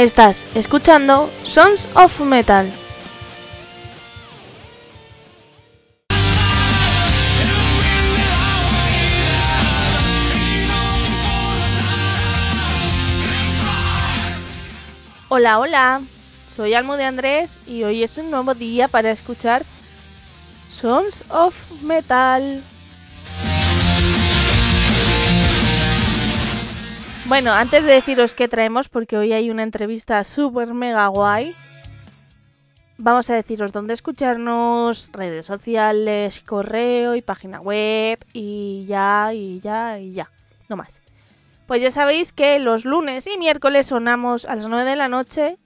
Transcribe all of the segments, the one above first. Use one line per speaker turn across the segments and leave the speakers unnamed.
Estás escuchando Sons of Metal. Hola, hola, soy Almo de Andrés y hoy es un nuevo día para escuchar Sons of Metal. Bueno, antes de deciros qué traemos, porque hoy hay una entrevista súper mega guay, vamos a deciros dónde escucharnos, redes sociales, correo y página web y ya, y ya, y ya, no más. Pues ya sabéis que los lunes y miércoles sonamos a las 9 de la noche.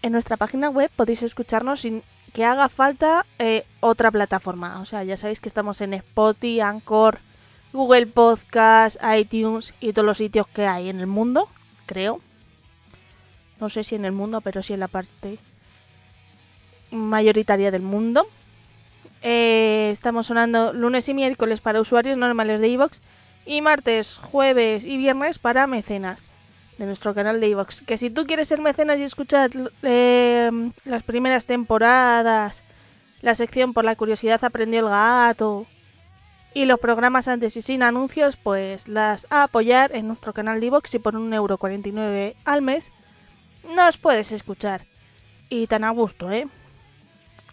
En nuestra página web podéis escucharnos sin que haga falta eh, otra plataforma. O sea, ya sabéis que estamos en Spotify, Anchor, Google Podcast, iTunes y todos los sitios que hay en el mundo, creo. No sé si en el mundo, pero sí en la parte mayoritaria del mundo. Eh, estamos sonando lunes y miércoles para usuarios normales de iVoox y martes, jueves y viernes para mecenas de nuestro canal de iVoox. Que si tú quieres ser mecenas y escuchar eh, las primeras temporadas, la sección por la curiosidad aprendió el gato y los programas antes y sin anuncios, pues las a apoyar en nuestro canal de iVoox y por 1,49€ al mes nos puedes escuchar. Y tan a gusto, ¿eh?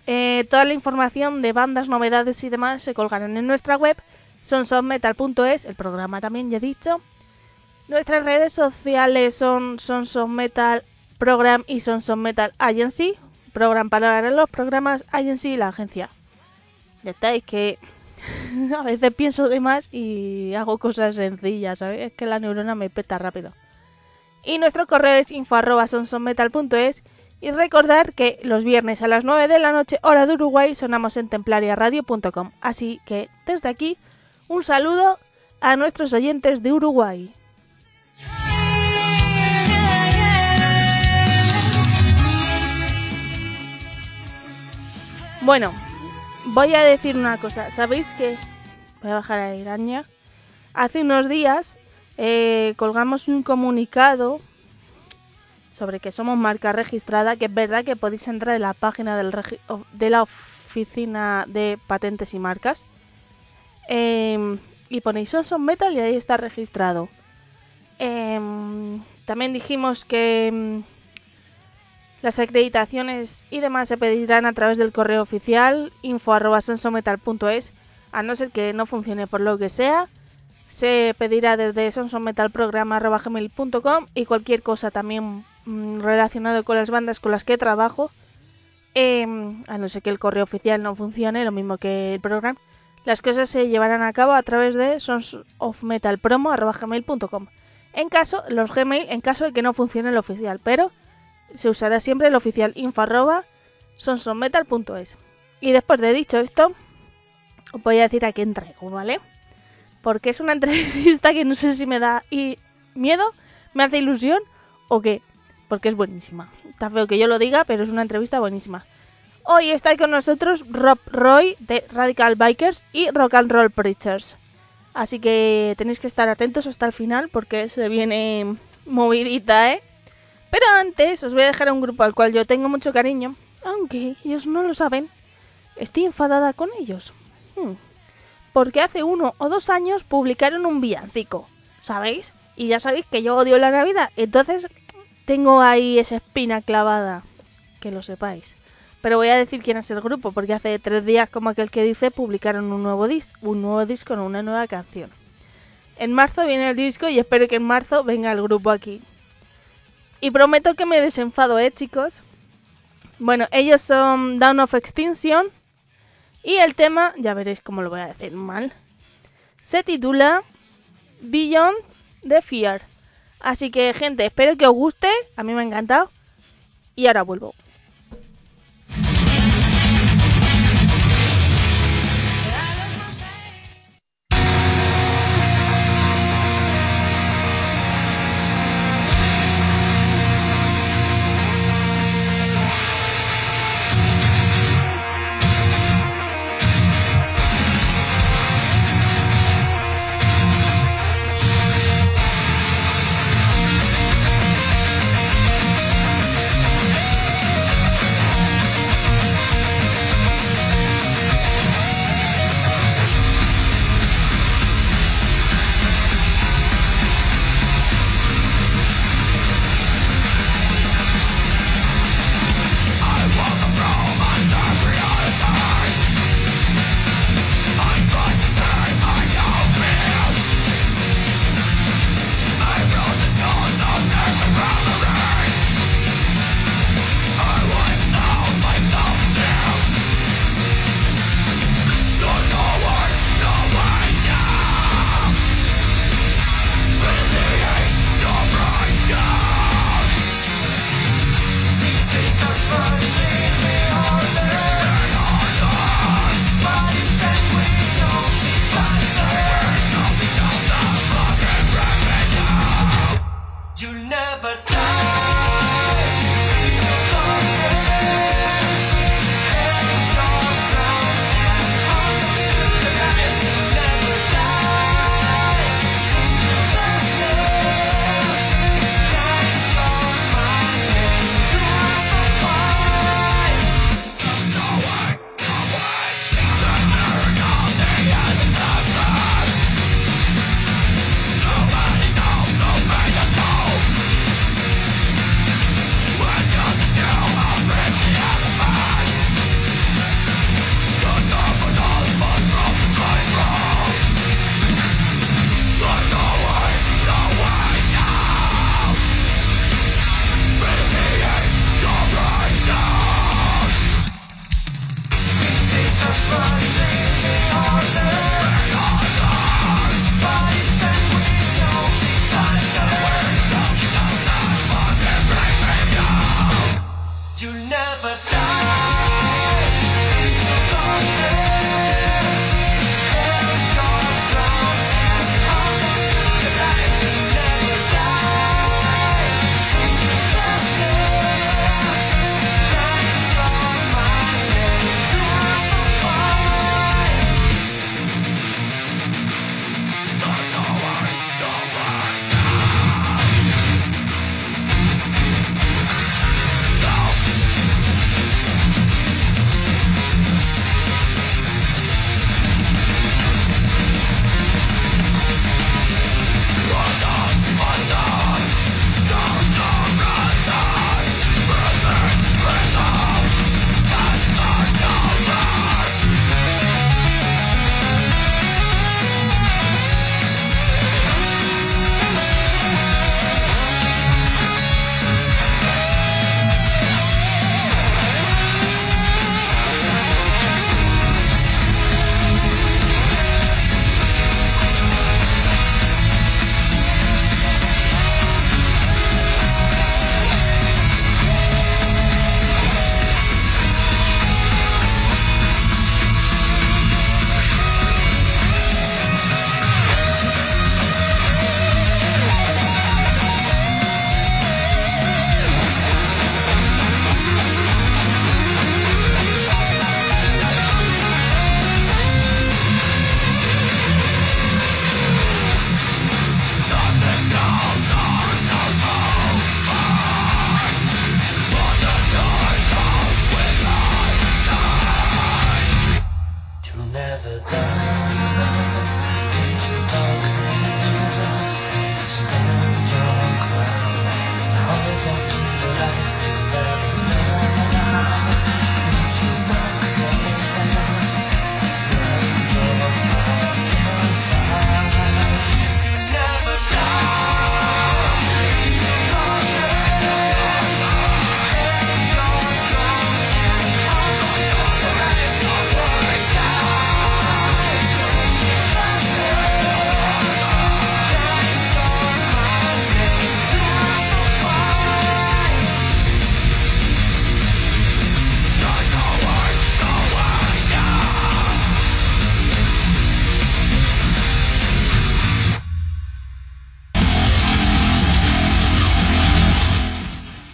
¿eh? Toda la información de bandas, novedades y demás se colgarán en nuestra web sonsonmetal.es, el programa también ya he dicho. Nuestras redes sociales son Sonsonmetal Program y Sonsonmetal Agency. Program para los programas, Agency la agencia. Ya estáis que a veces pienso de más y hago cosas sencillas, ¿sabes? Es que la neurona me peta rápido. Y nuestro correo es info.sonsonmetal.es y recordar que los viernes a las 9 de la noche, hora de Uruguay, sonamos en templariaradio.com. Así que desde aquí, un saludo a nuestros oyentes de Uruguay. Bueno, voy a decir una cosa. ¿Sabéis que... Voy a bajar a Iraña. Hace unos días eh, colgamos un comunicado sobre que somos marca registrada, que es verdad que podéis entrar en la página de la oficina de patentes y marcas eh, y ponéis Sonson Metal y ahí está registrado. Eh, también dijimos que em, las acreditaciones y demás se pedirán a través del correo oficial info.sonsometal.es, a no ser que no funcione por lo que sea. Se pedirá desde sonsonmetalprograma.gmail.com y cualquier cosa también mmm, relacionado con las bandas con las que trabajo, eh, a no ser que el correo oficial no funcione, lo mismo que el programa, las cosas se llevarán a cabo a través de sonsofmetalpromo.gmail.com. En caso, los Gmail, en caso de que no funcione el oficial, pero se usará siempre el oficial info arroba sonsonmetal.es. Y después de dicho esto, os voy a decir a quién traigo, ¿vale? Porque es una entrevista que no sé si me da miedo, me hace ilusión o qué. Porque es buenísima. Está feo que yo lo diga, pero es una entrevista buenísima. Hoy está con nosotros Rob Roy de Radical Bikers y Rock and Roll Preachers. Así que tenéis que estar atentos hasta el final porque se viene movidita, ¿eh? Pero antes os voy a dejar un grupo al cual yo tengo mucho cariño, aunque ellos no lo saben. Estoy enfadada con ellos. Hmm. Porque hace uno o dos años publicaron un villancico, ¿sabéis? Y ya sabéis que yo odio la Navidad, entonces tengo ahí esa espina clavada, que lo sepáis. Pero voy a decir quién es el grupo, porque hace tres días, como aquel que dice, publicaron un nuevo disco, un nuevo disco con una nueva canción. En marzo viene el disco y espero que en marzo venga el grupo aquí. Y prometo que me desenfado, ¿eh, chicos? Bueno, ellos son Down of Extinction. Y el tema, ya veréis cómo lo voy a decir mal, se titula Beyond the Fear. Así que, gente, espero que os guste. A mí me ha encantado. Y ahora vuelvo.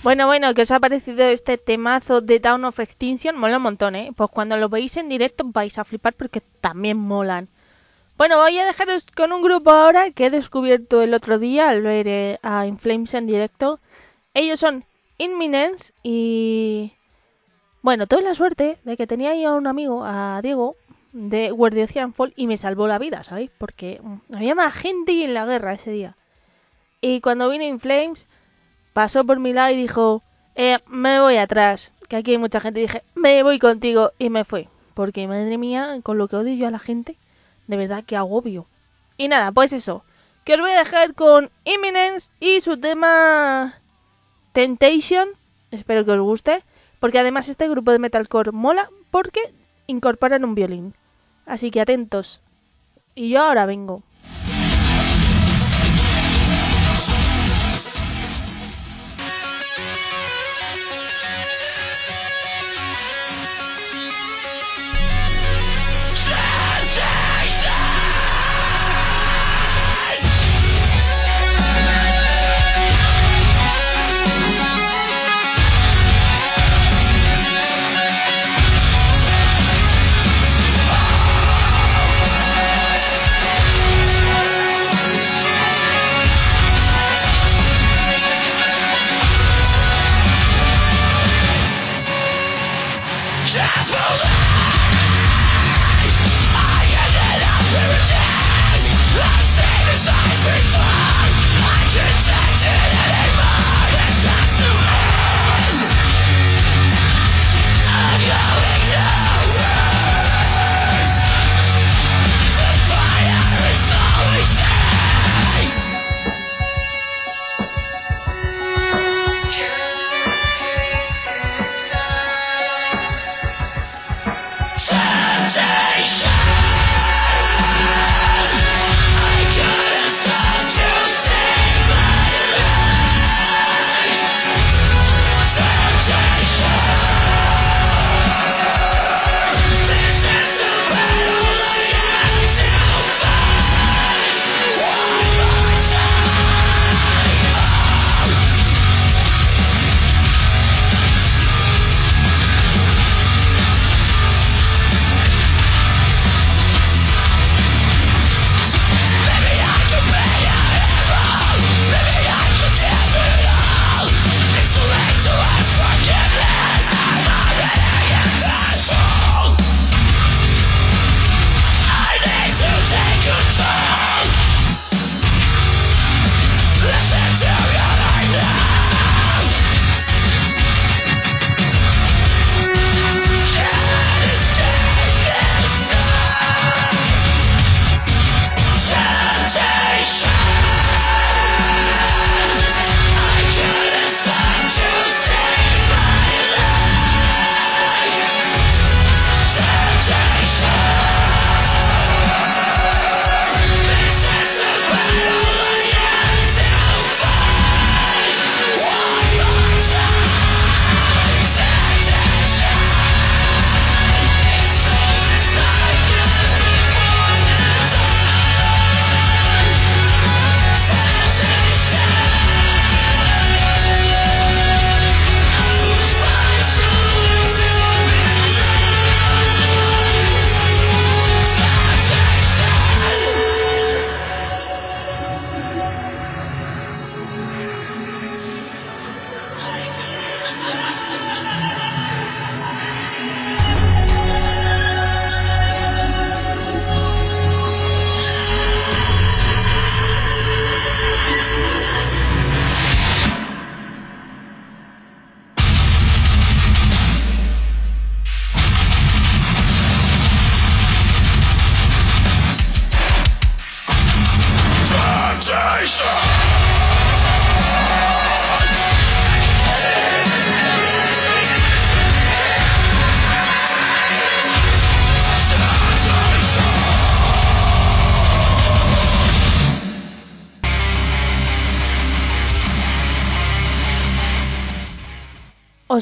Bueno, bueno, ¿qué os ha parecido este temazo de Town of Extinction? Mola un montón, ¿eh? Pues cuando lo veis en directo vais a flipar porque también molan. Bueno, voy a dejaros con un grupo ahora que he descubierto el otro día al ver eh, a Inflames en directo. Ellos son Inminence y... Bueno, tuve la suerte de que tenía yo a un amigo, a Diego, de Guardia Fall y me salvó la vida, ¿sabéis? Porque mm, había más gente en la guerra ese día. Y cuando vino Inflames pasó por mi lado y dijo, eh, me voy atrás, que aquí hay mucha gente, y dije, me voy contigo, y me fue. Porque, madre mía, con lo que odio yo a la gente, de verdad que agobio. Y nada, pues eso, que os voy a dejar con Imminence y su tema Temptation, espero que os guste, porque además este grupo de metalcore mola porque incorporan un violín. Así que atentos. Y yo ahora vengo.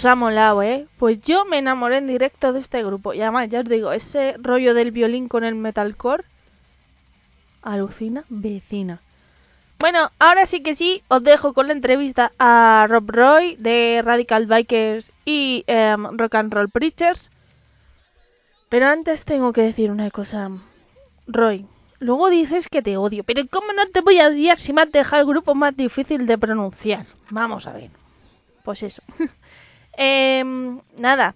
Os ha molado. Pues yo me enamoré en directo de este grupo. Y además, ya os digo, ese rollo del violín con el metalcore. Alucina, vecina. Bueno, ahora sí que sí, os dejo con la entrevista a Rob Roy de Radical Bikers y em, Rock and Roll Preachers. Pero antes tengo que decir una cosa. Roy, luego dices que te odio, pero ¿cómo no te voy a odiar si me has dejado el grupo más difícil de pronunciar? Vamos a ver. Pues eso. Em, nada,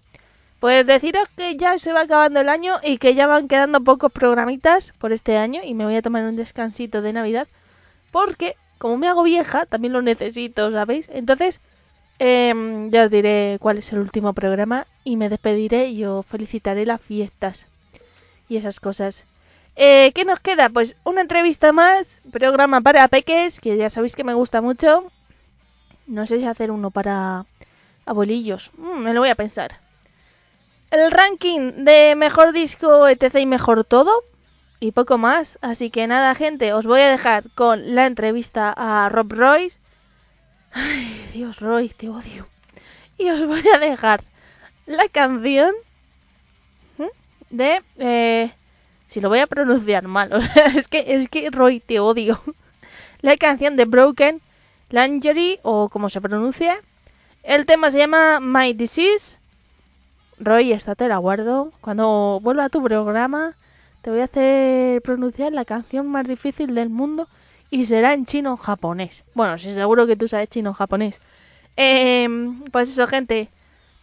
pues deciros que ya se va acabando el año y que ya van quedando pocos programitas por este año y me voy a tomar un descansito de Navidad porque como me hago vieja también lo necesito, ¿sabéis? Entonces em, ya os diré cuál es el último programa y me despediré y os felicitaré las fiestas y esas cosas. Eh, ¿Qué nos queda? Pues una entrevista más, programa para peques, que ya sabéis que me gusta mucho. No sé si hacer uno para abuelillos, mm, me lo voy a pensar. El ranking de mejor disco, etc. y mejor todo. Y poco más. Así que nada, gente, os voy a dejar con la entrevista a Rob Royce. Ay, Dios, Roy, te odio. Y os voy a dejar la canción de eh, si lo voy a pronunciar mal, o sea, es que, es que Roy, te odio. La canción de Broken Lingerie, o como se pronuncia. El tema se llama My Disease. Roy, esta te la guardo. Cuando vuelva a tu programa, te voy a hacer pronunciar la canción más difícil del mundo y será en chino japonés. Bueno, sí, seguro que tú sabes chino japonés. Em, pues eso, gente.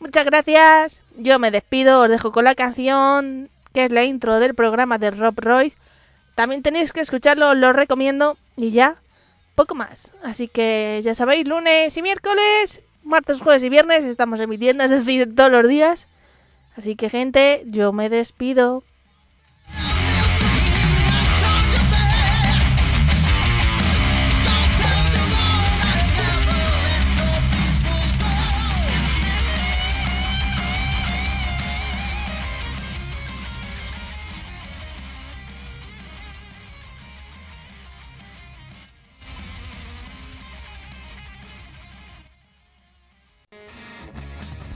Muchas gracias. Yo me despido, os dejo con la canción que es la intro del programa de Rob Royce. También tenéis que escucharlo, lo recomiendo. Y ya, poco más. Así que ya sabéis, lunes y miércoles, martes, jueves y viernes estamos emitiendo, es decir, todos los días. Así que gente, yo me despido.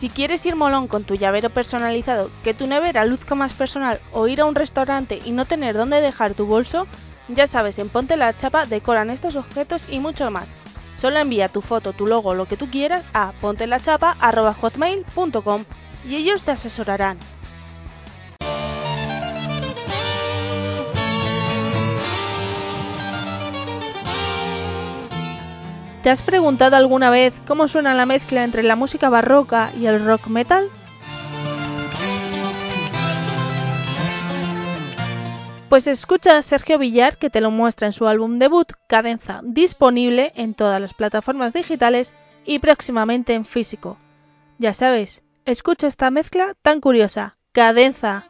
Si quieres ir molón con tu llavero personalizado, que tu nevera luzca más personal o ir a un restaurante y no tener dónde dejar tu bolso, ya sabes, en Ponte la Chapa decoran estos objetos y mucho más. Solo envía tu foto, tu logo, lo que tú quieras a pontelachapa.hotmail.com y ellos te asesorarán. ¿Te has preguntado alguna vez cómo suena la mezcla entre la música barroca y el rock metal? Pues escucha a Sergio Villar que te lo muestra en su álbum debut Cadenza, disponible en todas las plataformas digitales y próximamente en físico. Ya sabes, escucha esta mezcla tan curiosa, Cadenza.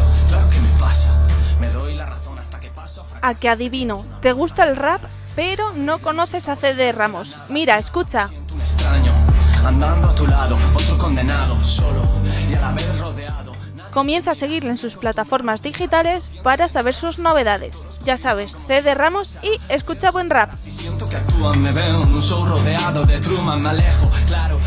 a
que adivino, ¿te gusta el rap? Pero no conoces a CD Ramos. Mira, escucha. Comienza a seguirle en sus plataformas digitales para saber sus novedades. Ya sabes, CD Ramos y escucha buen rap.
siento que actúan, me veo en un show rodeado de Truman, me alejo, claro,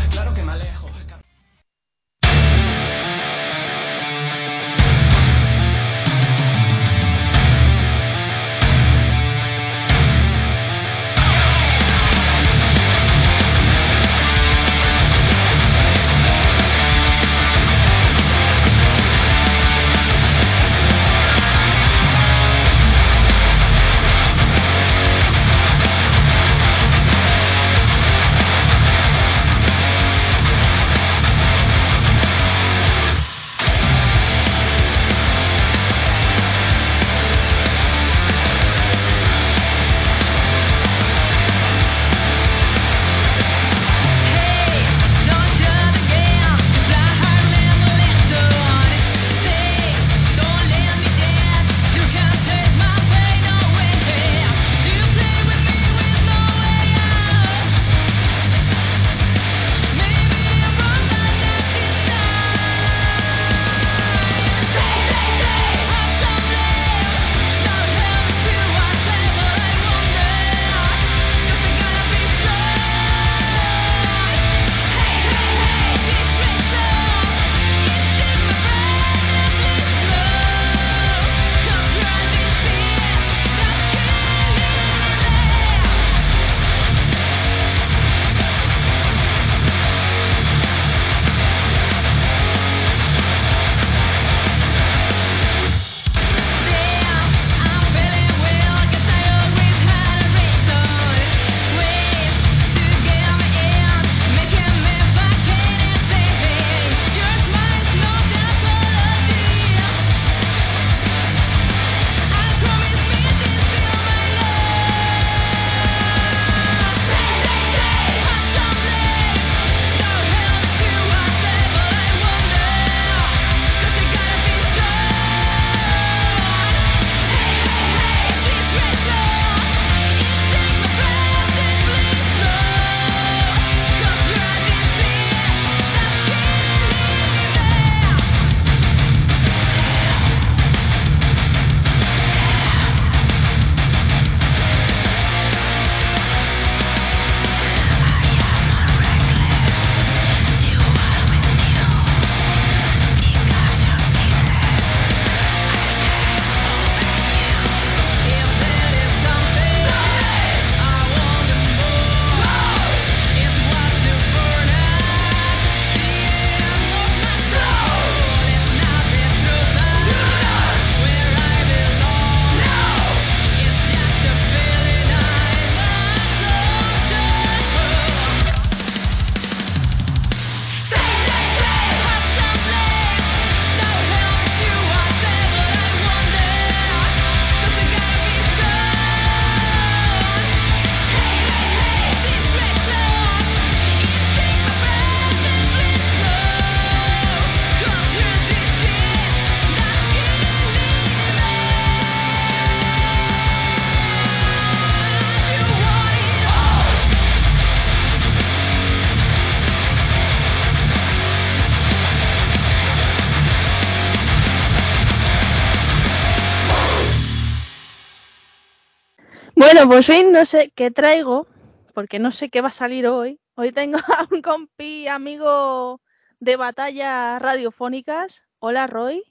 Bueno, pues hoy no sé qué traigo, porque no sé qué va a salir hoy. Hoy tengo a un compi amigo de batallas radiofónicas. Hola, Roy.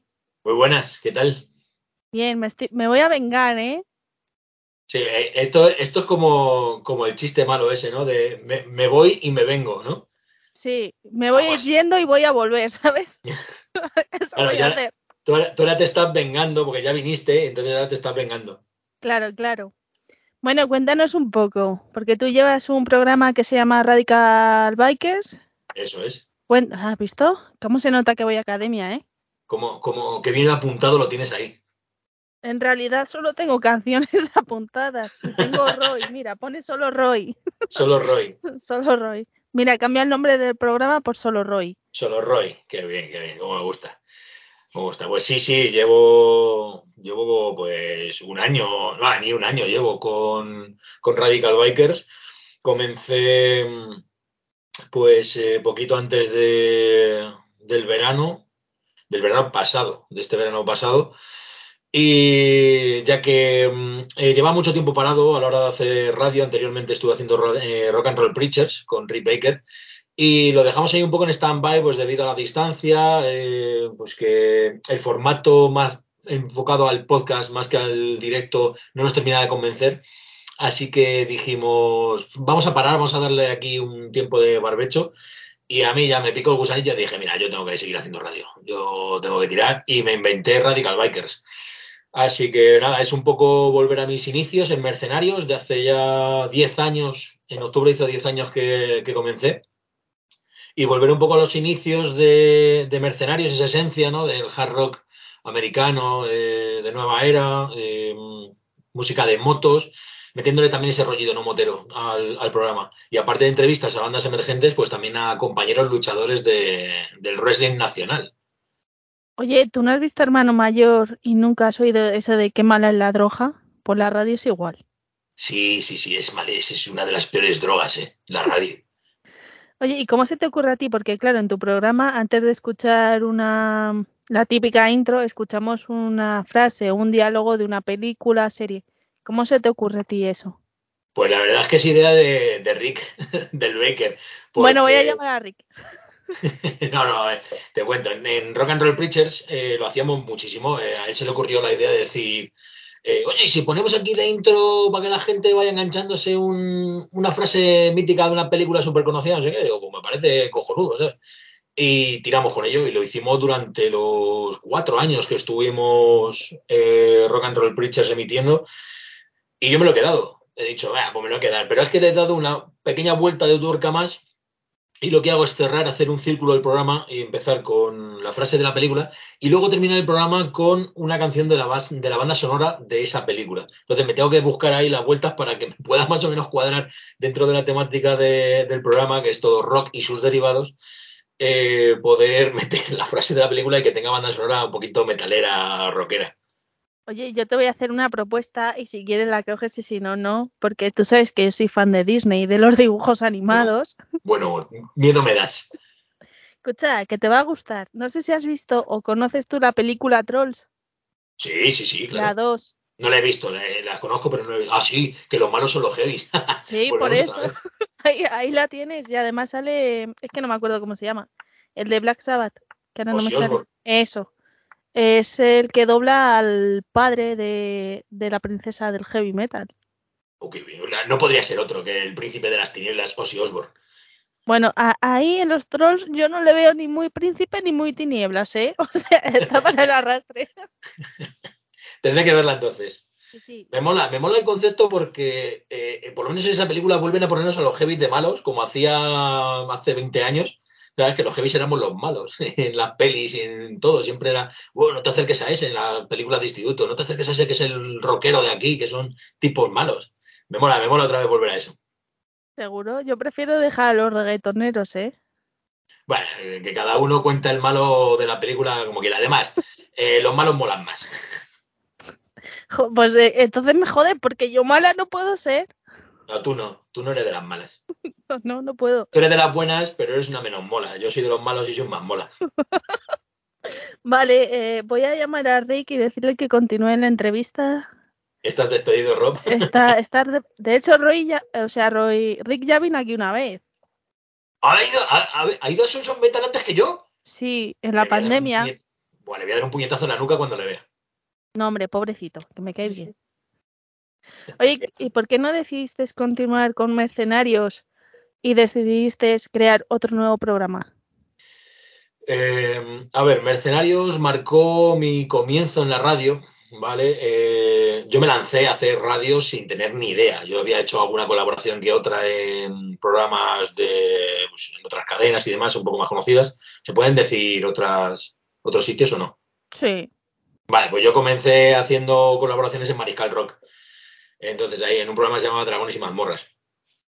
Muy buenas, ¿qué tal?
Bien, me, estoy- me voy a vengar, ¿eh?
Sí, eh, esto, esto es como, como el chiste malo ese, ¿no? De me, me voy y me vengo, ¿no?
Sí, me voy yendo y voy a volver, ¿sabes? Eso
Claro,
voy
ya-
a hacer.
Tú ahora te estás vengando porque ya viniste, entonces ahora te estás vengando.
Claro, claro. Bueno, cuéntanos un poco, porque tú llevas un programa que se llama Radical Bikers.
Eso es.
¿Has visto? ¿Cómo se nota que voy a academia, eh?
Como, como que bien apuntado lo tienes ahí.
En realidad solo tengo canciones apuntadas. Tengo Roy. Mira, pone solo Roy.
Solo Roy,
Solo Roy. Mira, cambia el nombre del programa por solo Roy.
solo Roy. Qué bien, qué bien, como me gusta. Me gusta. Pues sí, sí, llevo, llevo pues un año, no, ni un año llevo con, con Radical Bikers. Comencé pues eh, poquito antes de, del verano, del verano pasado, de este verano pasado. Y ya que mm, eh, lleva mucho tiempo parado a la hora de hacer radio, anteriormente estuve haciendo eh, Rock and Roll Preachers con Rick Baker y lo dejamos ahí un poco en stand-by pues debido a la distancia, eh, pues que el formato más enfocado al podcast más que al directo no nos terminaba de convencer. Así que dijimos, vamos a parar, vamos a darle aquí un tiempo de barbecho. Y a mí ya me picó el gusanillo y dije, mira, yo tengo que seguir haciendo radio. Yo tengo que tirar y me inventé Radical Bikers. Así que nada, es un poco volver a mis inicios en Mercenarios de hace ya 10 años. En octubre hizo 10 años que, que comencé. Y volver un poco a los inicios de, de Mercenarios, esa esencia, ¿no? Del hard rock americano, eh, de nueva era, eh, música de motos, metiéndole también ese rollito no motero al, al programa. Y aparte de entrevistas a bandas emergentes, pues también a compañeros luchadores de, del wrestling nacional.
Oye, ¿tú no has visto Hermano Mayor y nunca has oído eso de qué mala es la droga? Por la radio es igual.
Sí, sí, sí, es mal, es, es una de las peores drogas, ¿eh? La radio.
Oye, ¿y cómo se te ocurre a ti? Porque claro, en tu programa, antes de escuchar una la típica intro, escuchamos una frase un diálogo de una película, serie. ¿Cómo se te ocurre a ti eso?
Pues la verdad es que es idea de, de Rick, del Baker.
Bueno, voy a llamar a Rick.
No, no, a ver, te cuento. En, en Rock and Roll Preachers eh, lo hacíamos muchísimo. eh, a él se le ocurrió la idea de decir, eh, oye, ¿y si ponemos aquí de intro para que la gente vaya enganchándose un- una frase mítica de una película súper conocida, no sé qué, digo, pues me parece cojonudo, ¿sabes? Y tiramos con ello y lo hicimos durante los cuatro años que estuvimos eh, Rock and Roll Preachers emitiendo y yo me lo he quedado. He dicho, pues me lo a quedar. Pero es que le he dado una pequeña vuelta de tuerca más y lo que hago es cerrar, hacer un círculo del programa y empezar con la frase de la película y luego terminar el programa con una canción de la, banda sonora de esa película. Entonces me tengo que buscar ahí las vueltas para que me pueda más o menos cuadrar dentro de la temática de- del programa, que es todo rock y sus derivados, eh, poder meter la frase de la película y que tenga banda sonora un poquito metalera, rockera.
Oye, yo te voy a hacer una propuesta y si quieres la coges y si no, no, porque tú sabes que yo soy fan de Disney y de los dibujos animados.
Bueno, miedo me das.
Escucha, que te va a gustar. No sé si has visto o conoces tú la película Trolls,
Sí, sí, sí,
la
claro.
2.
No la he visto, la, la conozco, pero no la he visto. Ah, sí, que los malos son los heavies.
Sí, por eso. Ahí, ahí la tienes y además sale, es que no me acuerdo cómo se llama, el de Black Sabbath, que ahora no me sale. Eso. Es el que dobla al padre de, de la princesa del heavy metal.
Ok, no podría ser otro que el príncipe de las tinieblas, Ozzy Osbourne.
Bueno, a- ahí en los trolls yo no le veo ni muy príncipe ni muy tinieblas, ¿eh? O sea, está para el arrastre.
Tendré que verla entonces.
Sí, sí.
Me mola, me mola el concepto porque eh, por lo menos en esa película vuelven a ponernos a los heavies de malos, como hacía hace 20 años. Claro, que los heavies éramos los malos en las pelis y en todo. Siempre era, bueno, no te acerques a ese en las películas de instituto, no te acerques a ese que es el rockero de aquí, que son tipos malos. Me mola, me mola otra vez volver a eso.
Seguro, yo prefiero dejar a los reggaetoneros, ¿eh?
Bueno, eh, que cada uno cuenta el malo de la película como quiera. Además, eh, los malos molan más.
Pues eh, entonces me jode porque yo mala no puedo ser.
No, tú no, tú no eres de las malas.
No, no puedo.
Tú eres de las buenas, pero eres una menos mola. Yo soy de los malos y soy más mola.
Vale, eh, voy a llamar a Rick y decirle que continúe la entrevista.
Estás despedido, Rob.
Está, está de, de hecho, Roy ya, o sea, Roy, Rick ya vino aquí una vez.
¿Ha ido, ha, ido a Sonson Metal antes que yo?
Sí, en la pandemia.
puñet- Buah, le voy a dar un puñetazo en la nuca cuando le vea.
No, hombre, pobrecito, que me cae bien. Oye, ¿y por qué no decidiste continuar con Mercenarios y decidiste crear otro nuevo programa?
Eh, a ver, Mercenarios marcó mi comienzo en la radio, ¿vale? Eh, yo me lancé a hacer radio sin tener ni idea. Yo había hecho alguna colaboración que otra en programas de pues, en otras cadenas y demás, un poco más conocidas. ¿Se pueden decir otras, otros sitios o no?
Sí,
Vale, pues yo comencé haciendo colaboraciones en Mariscal Rock. Entonces ahí en un programa se llamaba Dragones y Mazmorras.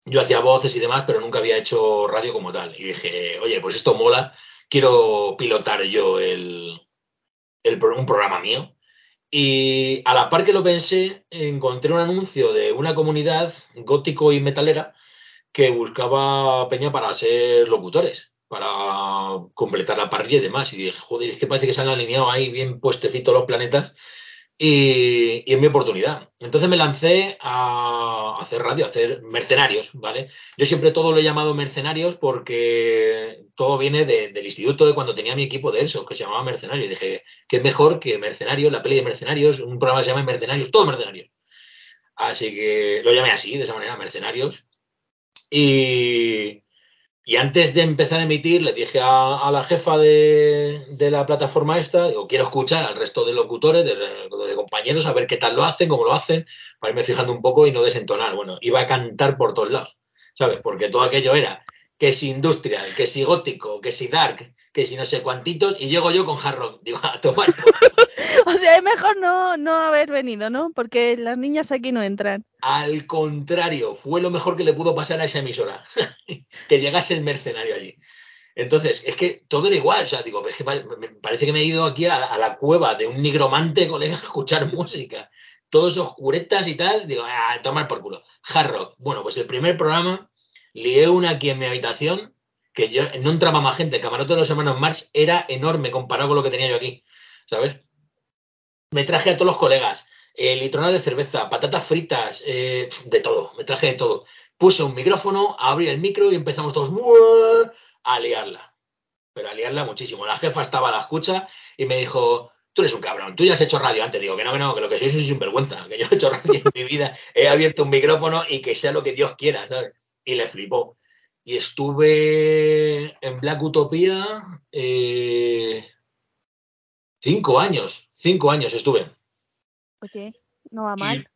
Yo hacía voces y demás, pero nunca había hecho radio como tal. Y dije, oye, pues esto mola, quiero pilotar yo el, el un programa mío. Y a la par que lo pensé, encontré un anuncio de una comunidad gótico y metalera que buscaba peña para ser locutores, para completar la parrilla y demás. Y dije, joder, es que parece que se han alineado ahí bien puestecitos los planetas y, es mi oportunidad. Entonces me lancé a hacer radio, a hacer mercenarios, ¿vale? Yo siempre todo lo he llamado mercenarios porque todo viene de- del instituto de cuando tenía mi equipo de eso, que se llamaba Mercenarios. Y dije, ¿qué es mejor que Mercenarios, la peli de Mercenarios, un programa que se llama Mercenarios, todo Mercenarios? Así que lo llamé así, de esa manera, Mercenarios. Y, y antes de empezar a emitir, le dije a, la jefa de, de la plataforma esta, digo, quiero escuchar al resto de locutores, de, de compañeros, a ver qué tal lo hacen, cómo lo hacen, para irme fijando un poco y no desentonar. Bueno, iba a cantar por todos lados, ¿sabes? Porque todo aquello era que si industrial, que si gótico, que si dark, que si no sé cuantitos, y llego yo con hard rock. Digo, a tomar. por culo.
o sea, es mejor no, no haber venido, ¿no? Porque las niñas aquí no entran.
Al contrario, fue lo mejor que le pudo pasar a esa emisora, que llegase el mercenario allí. Entonces, es que todo era igual, o sea, digo, es que parece que me he ido aquí a, a la cueva de un nigromante, colega, a escuchar música. Todos oscuretas y tal, digo, a tomar por culo. Hard rock. Bueno, pues el primer programa, lié una aquí en mi habitación, que yo no entraba más gente, el camarote de los hermanos Marx era enorme comparado con lo que tenía yo aquí, ¿sabes? Me traje a todos los colegas, eh, litronas de cerveza, patatas fritas, eh, de todo, me traje de todo. Puse un micrófono, abrí el micro y empezamos todos a liarla. Pero a liarla muchísimo. La jefa estaba a la escucha y me dijo, tú eres un cabrón, tú ya has hecho radio antes. Digo, que no, que no, que lo que soy un sinvergüenza, que yo he hecho radio en mi vida, he abierto un micrófono y que sea lo que Dios quiera, ¿sabes? Y le flipó. Y estuve en Black Utopía eh, cinco años, cinco años estuve.
Oye, no va
Y
mal.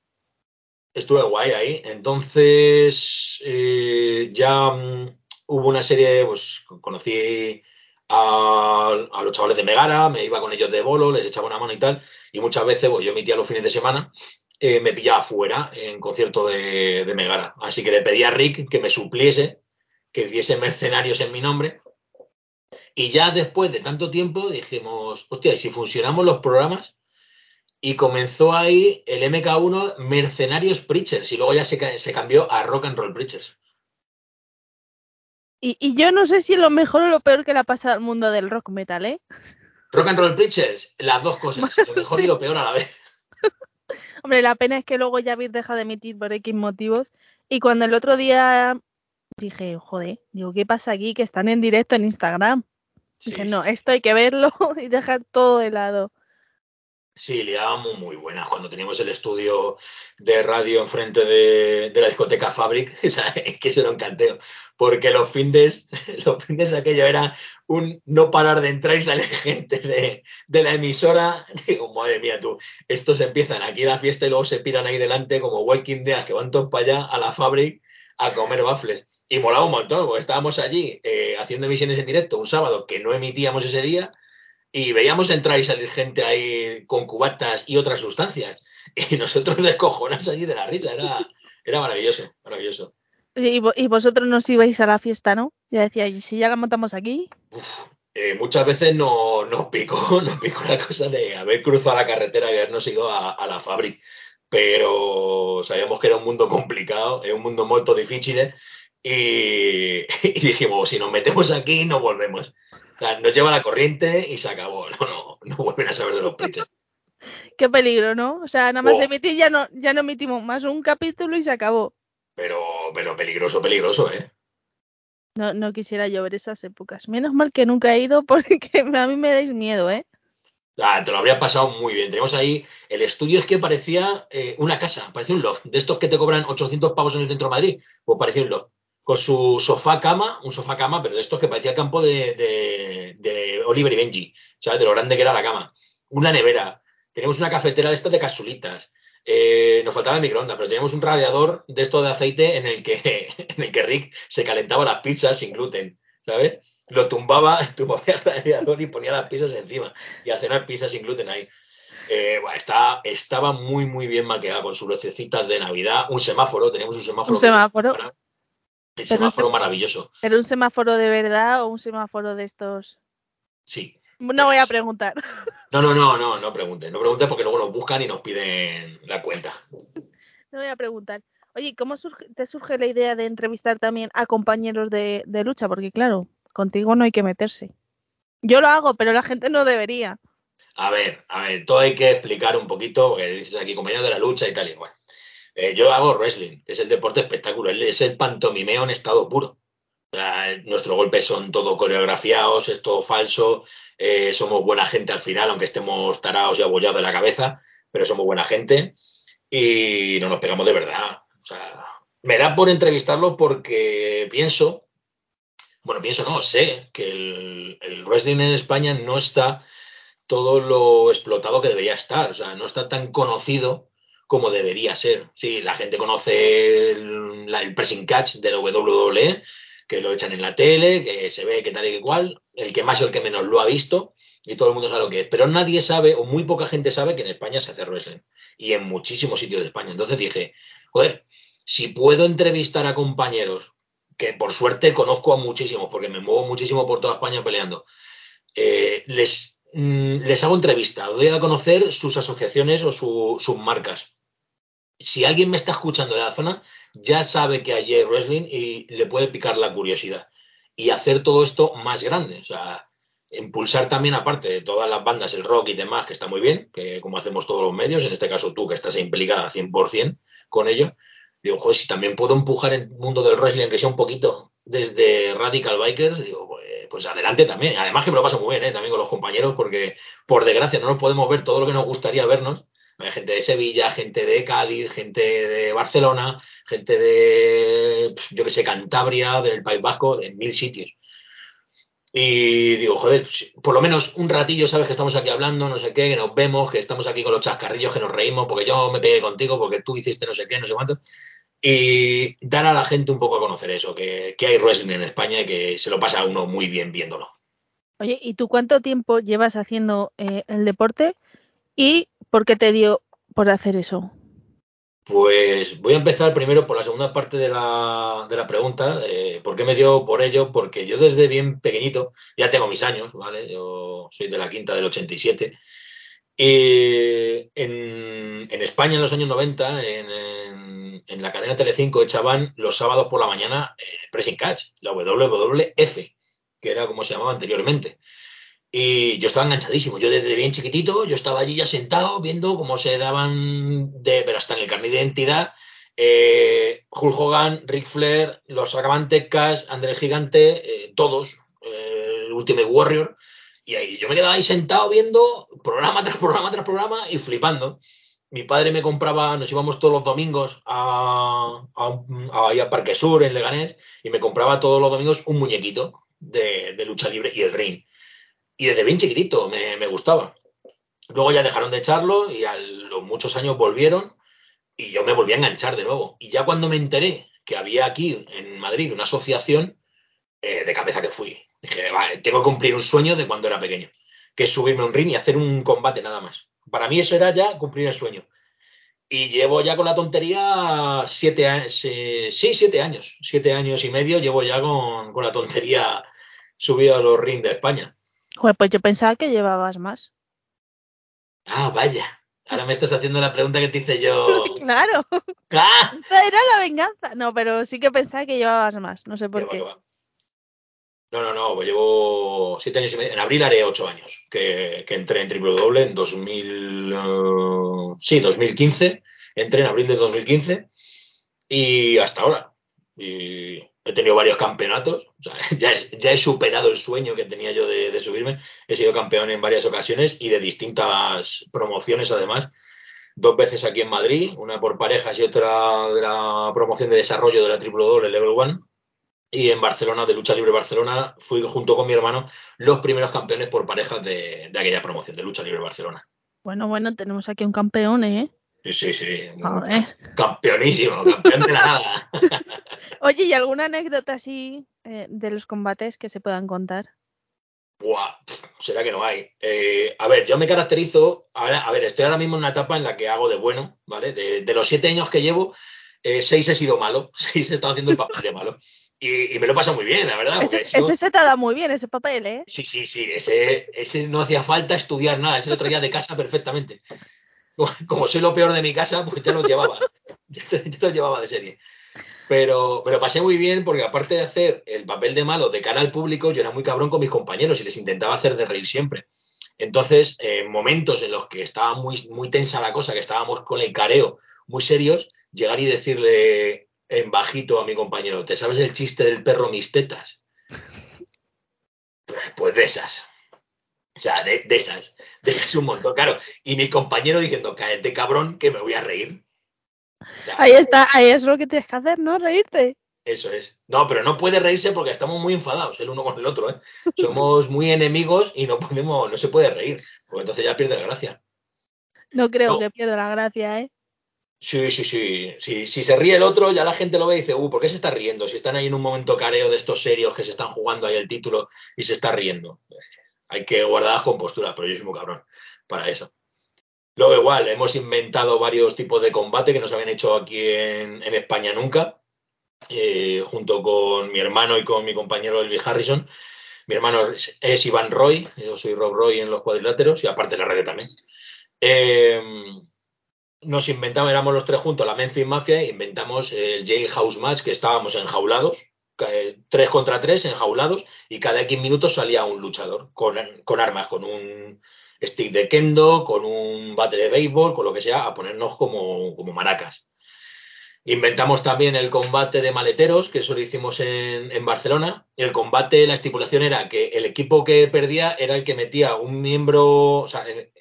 estuve guay ahí. Entonces, eh, ya mm, hubo una serie, pues conocí a, a los chavales de Megara, me iba con ellos de bolo, les echaba una mano y tal. Y muchas veces, pues yo emitía los fines de semana, eh, me pillaba fuera en concierto de, de Megara. Así que le pedí a Rick que me supliese, que diese mercenarios en mi nombre. Y ya después de tanto tiempo dijimos, hostia, ¿y si funcionamos los programas? Y comenzó ahí el MK1 Mercenarios Preachers y luego ya se, se cambió a Rock and Roll Preachers.
Y, y yo no sé si es lo mejor o lo peor que le ha pasado al mundo del rock metal, ¿eh?
Rock and Roll Preachers, las dos cosas, lo mejor
Sí.
y lo peor a la vez.
Hombre, la pena es que luego ya habéis dejado de emitir por X motivos. Y cuando el otro día dije, joder, digo, ¿qué pasa aquí? Que están en directo en Instagram.
Sí,
dije, no, esto hay que verlo y dejar todo de lado.
Sí, liábamos muy buenas cuando teníamos el estudio de radio enfrente de, de la discoteca Fabric, que eso era un canteo, porque los findes, los findes aquello era un no parar de entrar y salir gente de, de la emisora, digo, madre mía tú, estos empiezan aquí la fiesta y luego se piran ahí delante como Walking Dead, que van todos para allá a la Fabric a comer waffles. Y molaba un montón, porque estábamos allí eh, haciendo emisiones en directo un sábado que no emitíamos ese día, y veíamos entrar y salir gente ahí con cubatas y otras sustancias. Y nosotros descojonados allí de la risa. Era, era maravilloso, maravilloso.
Y, vo- y vosotros nos ibais a la fiesta, ¿no? Ya decía, ¿y si ya la montamos aquí?
Eh, muchas veces no- nos picó, nos picó la cosa de haber cruzado la carretera y habernos ido a, a la fábrica. Pero sabíamos que era un mundo complicado, es un mundo muy difícil. Y, y dijimos, si nos metemos aquí, no volvemos. O sea, nos lleva la corriente y se acabó. No, no, no vuelven a saber de los preachers.
Qué peligro, ¿no? O sea, nada más
Oh.
emitir ya no, ya no emitimos más un capítulo y se acabó.
Pero, pero peligroso, peligroso, ¿eh?
No, no quisiera yo ver esas épocas. Menos mal que nunca he ido porque a mí me dais miedo, ¿eh?
Ah, te lo habría pasado muy bien. Tenemos ahí, el estudio es que parecía eh, una casa, parecía un loft, de estos que te cobran 800 pavos en el centro de Madrid, pues parecía un loft, con su sofá cama, un sofá cama, pero de estos que parecía el campo de, de, de Oliver y Benji, ¿sabes? De lo grande que era la cama. Una nevera, tenemos una cafetera de estas de casulitas, eh, nos faltaba el microondas, pero teníamos un radiador de esto de aceite en el que, en el que Rick se calentaba las pizzas sin gluten, ¿sabes? Lo tumbaba, tumbaba el radiador y ponía las pizzas encima y a cenar pizzas sin gluten ahí. Eh, bueno, está, estaba muy, muy bien maquillada con sus lucecitas de Navidad. Un semáforo, tenemos un semáforo.
Un semáforo.
Para- El semáforo maravilloso.
¿Pero un semáforo de verdad o un semáforo de estos?
Sí.
No voy a preguntar.
No, no, no, no, no pregunten. No pregunten porque luego nos buscan y nos piden la cuenta.
No voy a preguntar. Oye, ¿cómo surge- te surge la idea de entrevistar también a compañeros de, de lucha? Porque claro, contigo no hay que meterse. Yo lo hago, pero la gente no debería.
A ver, a ver, todo hay que explicar un poquito, porque dices aquí compañero de la lucha y tal y bueno. Eh, yo hago wrestling, es el deporte espectáculo, es el pantomimeo en estado puro. Nuestros golpes son todo coreografiados, es todo falso, eh, somos buena gente al final, aunque estemos tarados y abollados de la cabeza, pero somos buena gente y no nos pegamos de verdad. O sea, me da por entrevistarlo porque pienso, bueno, pienso no, sé que el, el wrestling en España no está todo lo explotado que debería estar, o sea, no está tan conocido como debería ser. Sí, la gente conoce el, pressing catch de la WWE, que lo echan en la tele, que se ve que tal y que cual, el que más o el que menos lo ha visto, y todo el mundo sabe lo que es. Pero nadie sabe, o muy poca gente sabe, que en España se hace wrestling. Y en muchísimos sitios de España. Entonces dije, joder, si puedo entrevistar a compañeros, que por suerte conozco a muchísimos, porque me muevo muchísimo por toda España peleando, eh, les, mm, les hago entrevista, doy a conocer sus asociaciones o su- sus marcas. Si alguien me está escuchando de la zona, ya sabe que allí hay wrestling y le puede picar la curiosidad. Y hacer todo esto más grande. O sea, impulsar también, aparte de todas las bandas, el rock y demás, que está muy bien, que como hacemos todos los medios, en este caso tú, que estás implicada 100% con ello, digo, joder, si también puedo empujar el mundo del wrestling, aunque sea un poquito, desde Radical Bikers, digo, pues, pues adelante también. Además que me lo paso muy bien, ¿eh? también con los compañeros, porque por desgracia no nos podemos ver todo lo que nos gustaría vernos. Gente de Sevilla, gente de Cádiz, gente de Barcelona, gente de, yo que sé, Cantabria, del País Vasco, de mil sitios. Y digo, joder, por lo menos un ratillo, sabes que estamos aquí hablando, no sé qué, que nos vemos, que estamos aquí con los chascarrillos, que nos reímos, porque yo me pegué contigo, porque tú hiciste no sé qué, no sé cuánto. Y dar a la gente un poco a conocer eso, que, que hay wrestling en España y que se lo pasa a uno muy bien viéndolo.
Oye, ¿y tú cuánto tiempo llevas haciendo eh, el deporte? ¿Y por qué te dio por hacer eso?
Pues voy a empezar primero por la segunda parte de la, de la pregunta. Eh, ¿Por qué me dio por ello? Porque yo desde bien pequeñito, ya tengo mis años, ¿vale? Yo soy de la quinta del 87. Y en, en España en los años 90, en, en- la cadena Telecinco echaban los sábados por la mañana eh, Pressing Catch, la WWF, que era como se llamaba anteriormente. Y yo estaba enganchadísimo. Yo desde bien chiquitito, yo estaba allí ya sentado viendo cómo se daban, de, pero hasta en el carnet de identidad, eh, Hulk Hogan, Ric Flair, los Sacamantes Cash, André el Gigante, eh, todos, eh, el Ultimate Warrior. Y ahí yo me quedaba ahí sentado viendo programa tras programa tras programa y flipando. Mi padre me compraba, nos íbamos todos los domingos a, a, a- a Parque Sur, en Leganés, y me compraba todos los domingos un muñequito de, de lucha libre y el ring. Y desde bien chiquitito me, me gustaba. Luego ya dejaron de echarlo y a los muchos años volvieron y yo me volví a enganchar de nuevo. Y ya cuando me enteré que había aquí en Madrid una asociación, eh, de cabeza que fui. Dije, vale, tengo que cumplir un sueño de cuando era pequeño, que es subirme a un ring y hacer un combate nada más. Para mí eso era ya cumplir el sueño. Y llevo ya con la tontería siete años, siete años, siete años y medio llevo ya con, con la tontería subido a los rings de España.
Joder, pues yo pensaba que llevabas más.
Ah, vaya. Ahora me estás haciendo la pregunta que te hice yo.
Claro,
¡Ah!
era la venganza. No, pero sí que pensaba que llevabas más. No sé por
va,
qué.
va. No, no, no, pues llevo siete años y medio. En abril haré ocho años que, que entré en Triple Doble en 2000. eh, sí, 2015. Entré en abril de 2015 y hasta ahora. Y he tenido varios campeonatos. Ya, he superado el sueño que tenía yo de, subirme. He sido campeón en varias ocasiones y de distintas promociones además. Dos veces aquí en Madrid, una por parejas y otra de la promoción de desarrollo de la Triple Doble Level One. Y en Barcelona, de Lucha Libre Barcelona, fui junto con mi hermano los primeros campeones por parejas de aquella promoción de Lucha Libre Barcelona.
Bueno, bueno, tenemos aquí un campeón, ¿eh?
Sí, sí.
Joder.
Campeonísimo, campeón de la nada.
Oye, ¿y alguna anécdota así eh, de los combates que se puedan contar?
Buah, será que no hay. Eh, a ver, yo me caracterizo. ahora- A, ver, estoy ahora mismo en una etapa en la que hago de bueno, ¿vale? De, de los siete años que llevo, eh, seis he sido malo, seis he estado haciendo el papel de malo. Y, y me lo pasa muy bien, la verdad.
Ese, ese se te da muy bien, ese papel, ¿eh?
Sí, sí, sí, ese, ese no hacía falta estudiar nada, ese lo traía de casa perfectamente. Como- soy lo peor de mi casa, pues ya lo llevaba, ya, ya lo llevaba de serie. Pero pasé muy bien porque aparte de hacer el papel de malo de cara al público, yo era muy cabrón con mis compañeros y les intentaba hacer de reír siempre. Entonces, en momentos en los que estaba muy, muy tensa la cosa, que estábamos con el careo muy serios, llegar y decirle en bajito a mi compañero, ¿te sabes el chiste del perro mis tetas? Pues de esas. O sea, de, de esas. De esas un montón, claro. Y mi compañero diciendo, cállate cabrón, que me voy a reír. O sea,
Ahí está, ahí es lo que tienes que hacer, ¿no? Reírte.
Eso es. No, pero no puede reírse porque estamos muy enfadados el uno con el otro, ¿eh? Somos muy enemigos y no podemos, no se puede reír, porque entonces ya pierde la gracia.
No creo
No.
que pierda la gracia, ¿eh?
Sí, sí, sí. Si, si se ríe el otro, ya la gente lo ve y dice, uh, ¿por qué se está riendo? Si están ahí en un momento careo de estos serios que se están jugando ahí el título y se está riendo. Hay que guardar las composturas, pero yo soy muy cabrón para eso. Luego igual, hemos inventado varios tipos de combate que no se habían hecho aquí en, España nunca, eh, junto con mi hermano y con mi compañero Elvis Harrison. Mi hermano es, es Iván Roy, yo soy Rob Roy en los cuadriláteros y aparte la radio también. Eh, nos inventamos, éramos los tres juntos, la Memphis Mafia, e inventamos el Jailhouse Match, que estábamos enjaulados, tres contra tres, enjaulados, y cada X minutos salía un luchador con, con armas, con un stick de kendo, con un bate de béisbol, con lo que sea, a ponernos como, como maracas. Inventamos también el combate de maleteros, que eso lo hicimos en, en Barcelona. El combate, la estipulación era que el equipo que perdía era el que metía un miembro, o sea, el,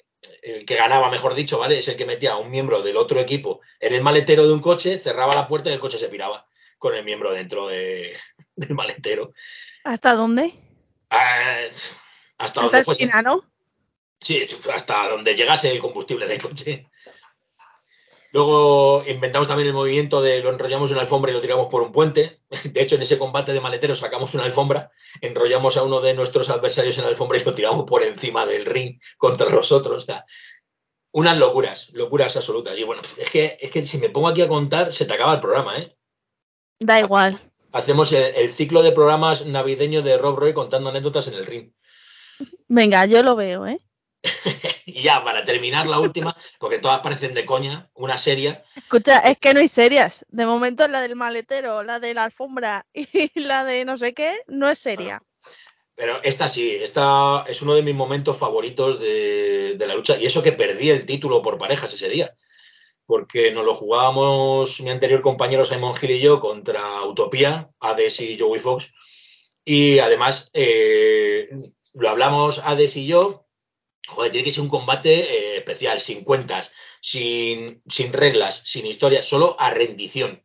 el que ganaba, mejor dicho, ¿vale? Es el que metía a un miembro del otro equipo en el maletero de un coche, cerraba la puerta y el coche se piraba con el miembro dentro de, del maletero.
¿Hasta dónde?
Ah, hasta donde fuese.
China, ¿no?
Sí, hasta donde llegase el combustible del coche. Luego inventamos también el movimiento de lo enrollamos en una alfombra y lo tiramos por un puente. De hecho, en ese combate de maleteros sacamos una alfombra, enrollamos a uno de nuestros adversarios en la alfombra y lo tiramos por encima del ring contra nosotros. O sea, unas locuras, locuras absolutas. Y bueno, es que, es que si me pongo aquí a contar, se te acaba el programa, ¿eh?
Da igual.
Hacemos el, el ciclo de programas navideños de Rob Roy contando anécdotas en el ring.
Venga, yo lo veo, ¿eh?
Y ya, para terminar la última, porque todas parecen de coña, una serie.
Escucha, es que no hay serias. De momento la del maletero, la de la alfombra y la de no sé qué, no es seria.
Pero esta sí, esta es uno de mis momentos favoritos de, de la lucha. Y eso que perdí el título por parejas ese día. Porque nos lo jugábamos mi anterior compañero Simon Hill y yo contra Utopía, Hades y Joey Fox. Y además, eh, lo hablamos Hades y yo. Joder, tiene que ser un combate eh, especial, sin cuentas, sin, sin reglas, sin historia, solo a rendición.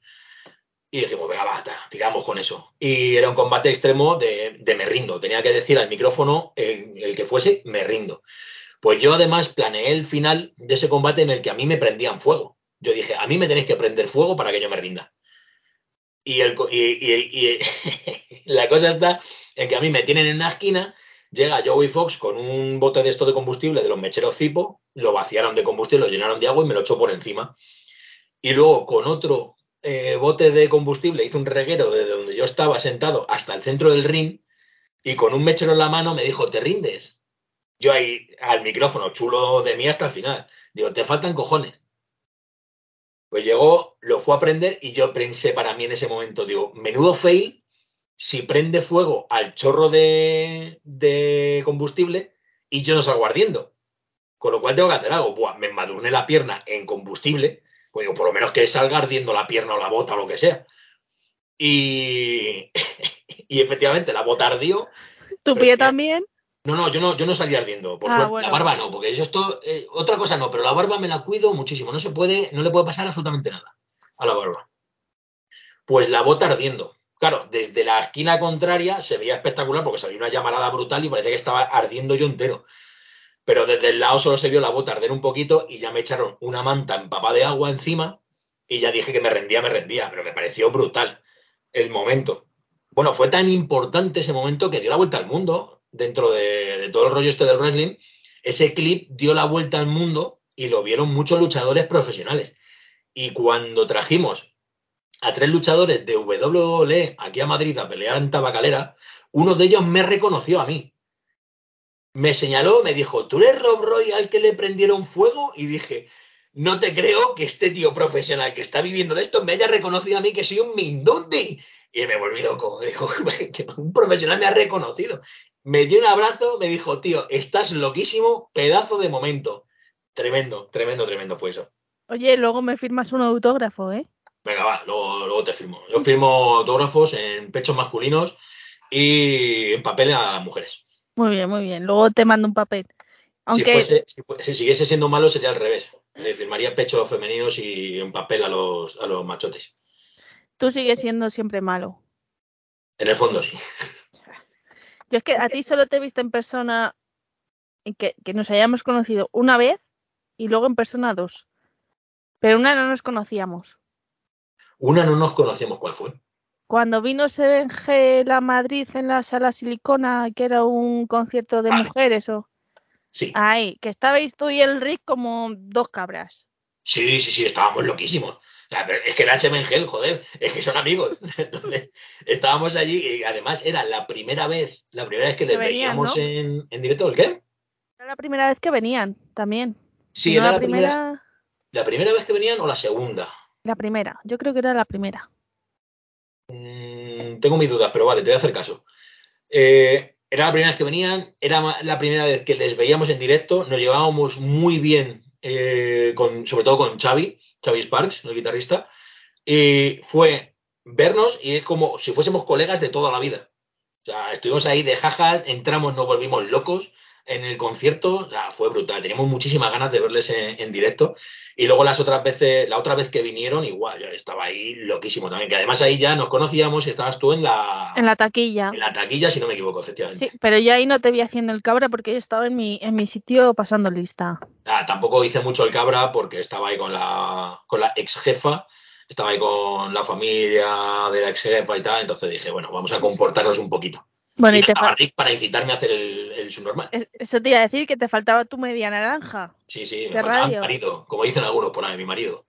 Y dijimos, venga, va, ta, tiramos con eso. Y era un combate extremo de, de me rindo. Tenía que decir al micrófono, el, el, que fuese, me rindo. Pues yo además planeé el final de ese combate en el que a mí me prendían fuego. Yo dije, a mí me tenéis que prender fuego para que yo me rinda. Y, la cosa está en que a mí me tienen en una esquina, llega Joey Fox con un bote de esto de combustible de los mecheros Zipo, lo vaciaron de combustible, lo llenaron de agua y me lo echó por encima. Y luego con otro eh, bote de combustible hizo un reguero desde donde yo estaba sentado hasta el centro del ring y con un mechero en la mano me dijo, ¿te rindes? Yo ahí al micrófono, chulo de mí hasta el final. Digo, te faltan cojones. Pues llegó, lo fue a aprender y yo pensé para mí en ese momento, digo, menudo fail si prende fuego al chorro de, de combustible y yo no salgo ardiendo. Con lo cual tengo que hacer algo. Buah, me embadurné la pierna en combustible, pues digo, por lo menos que salga ardiendo la pierna o la bota o lo que sea. Y, y efectivamente la bota ardió.
¿Tu pie también?
No, no, yo no, yo no salí ardiendo. Por
Ah,
suerte.
bueno.
La barba no, porque yo esto, eh, otra cosa no, pero la barba me la cuido muchísimo. No se puede, no le puede pasar absolutamente nada a la barba. Pues la bota ardiendo. Claro, desde la esquina contraria se veía espectacular porque salía una llamarada brutal y parecía que estaba ardiendo yo entero. Pero desde el lado solo se vio la bota arder un poquito y ya me echaron una manta empapada de agua encima y ya dije que me rendía, me rendía, pero me pareció brutal el momento. Bueno, fue tan importante ese momento que dio la vuelta al mundo dentro de, todo el rollo este del wrestling. Ese clip dio la vuelta al mundo y lo vieron muchos luchadores profesionales. Y cuando trajimos a tres luchadores de WWE aquí a Madrid a pelear en Tabacalera, uno de ellos me reconoció a mí. Me señaló, me dijo, ¿tú eres Rob Roy al que le prendieron fuego? Y dije, no te creo que este tío profesional que está viviendo de esto me haya reconocido a mí que soy un Mindundi. Y me volví loco. Que un profesional me ha reconocido. Me dio un abrazo, me dijo, tío, estás loquísimo, pedazo de momento. Tremendo, tremendo, tremendo fue eso.
Oye, luego me firmas un autógrafo, ¿eh?
Venga, va, luego, luego te firmo. Yo firmo autógrafos en pechos masculinos y en papel a mujeres.
Muy bien, muy bien. Luego te mando un papel. Aunque
Si, fuese, si, siguiese siendo malo sería al revés. Eh, firmaría pechos femeninos y en papel a los, a los machotes.
tú sigues siendo siempre malo.
En el fondo sí.
Yo es que a ti solo te he visto en persona y que, que nos hayamos conocido una vez y luego en persona dos. Pero una no nos conocíamos.
Una no nos conocíamos cuál fue.
Cuando vino Serengel a Madrid en la sala Silicona, que era un concierto de
Vale.
mujeres, o
Sí.
ahí, que estabais tú y el Rick como dos cabras.
Sí, sí, sí, estábamos loquísimos. Es que era Gel, joder, es que son amigos. Entonces, estábamos allí y además era la primera vez, la primera vez que les
venían,
veíamos
¿no?
en, en directo. ¿El qué?
Era la primera vez que venían también.
Sí,
no
era
la
la primera,
primera,
la primera vez que venían o la segunda.
la primera. Yo creo que era la primera.
Mm, tengo mis dudas, pero vale, te voy a hacer caso. Eh, era la primera vez que venían, era la primera vez que les veíamos en directo, nos llevábamos muy bien, eh, sobre todo con Xavi, Xavi Sparks, el guitarrista, y fue vernos y es como si fuésemos colegas de toda la vida. O sea, estuvimos ahí de jajas, entramos, nos volvimos locos en el concierto, o sea, fue brutal. Teníamos muchísimas ganas de verles en, en directo. Y luego las otras veces, la otra vez que vinieron, igual, yo estaba ahí loquísimo también. Que además ahí ya nos conocíamos y estabas tú en la,
En la taquilla.
en la taquilla, si no me equivoco, efectivamente.
Sí, pero yo ahí no te vi haciendo el cabra porque yo estaba en mi, en mi sitio pasando lista.
Ah, tampoco hice mucho el cabra porque estaba ahí con la, con la ex jefa, estaba ahí con la familia de la ex jefa y tal. Entonces dije, bueno, vamos a comportarnos un poquito.
Bueno,
y
y te fal-
para incitarme a hacer el, el subnormal.
es- eso te iba a decir que te faltaba tu media naranja.
Sí, sí, me
de
faltaba mi marido, como dicen algunos por ahí, mi marido.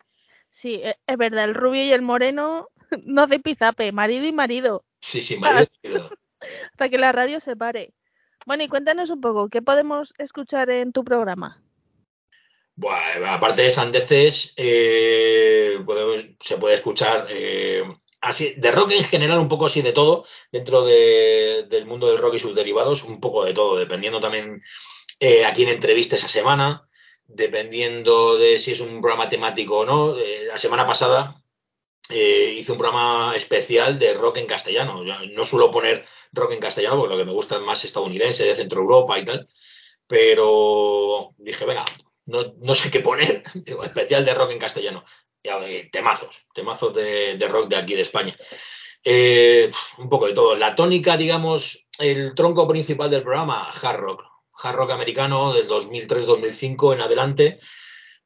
Sí, e- es verdad, el rubio y el moreno no hacen pizape, marido y marido,
Sí, sí, marido. y marido.
hasta que la radio se pare. Bueno, y cuéntanos un poco, ¿qué podemos escuchar en tu programa?
Buah, aparte de sandeces, eh, podemos- se puede escuchar eh, así, de rock en general, un poco así de todo, dentro de- del mundo del rock y sus derivados, un poco de todo, dependiendo también eh, a quién entreviste esa semana, dependiendo de si es un programa temático o no. Eh, la semana pasada eh, hice un programa especial de rock en castellano. No suelo poner rock en castellano porque lo que me gusta es más estadounidense, de Centro Europa y tal. Pero dije, venga, no, no sé qué poner. Digo, especial de rock en castellano. Temazos, temazos de, rock de aquí de España. Eh, un poco de todo. La tónica, digamos, el tronco principal del programa, hard rock. Hard rock americano del 2003-2005 en adelante.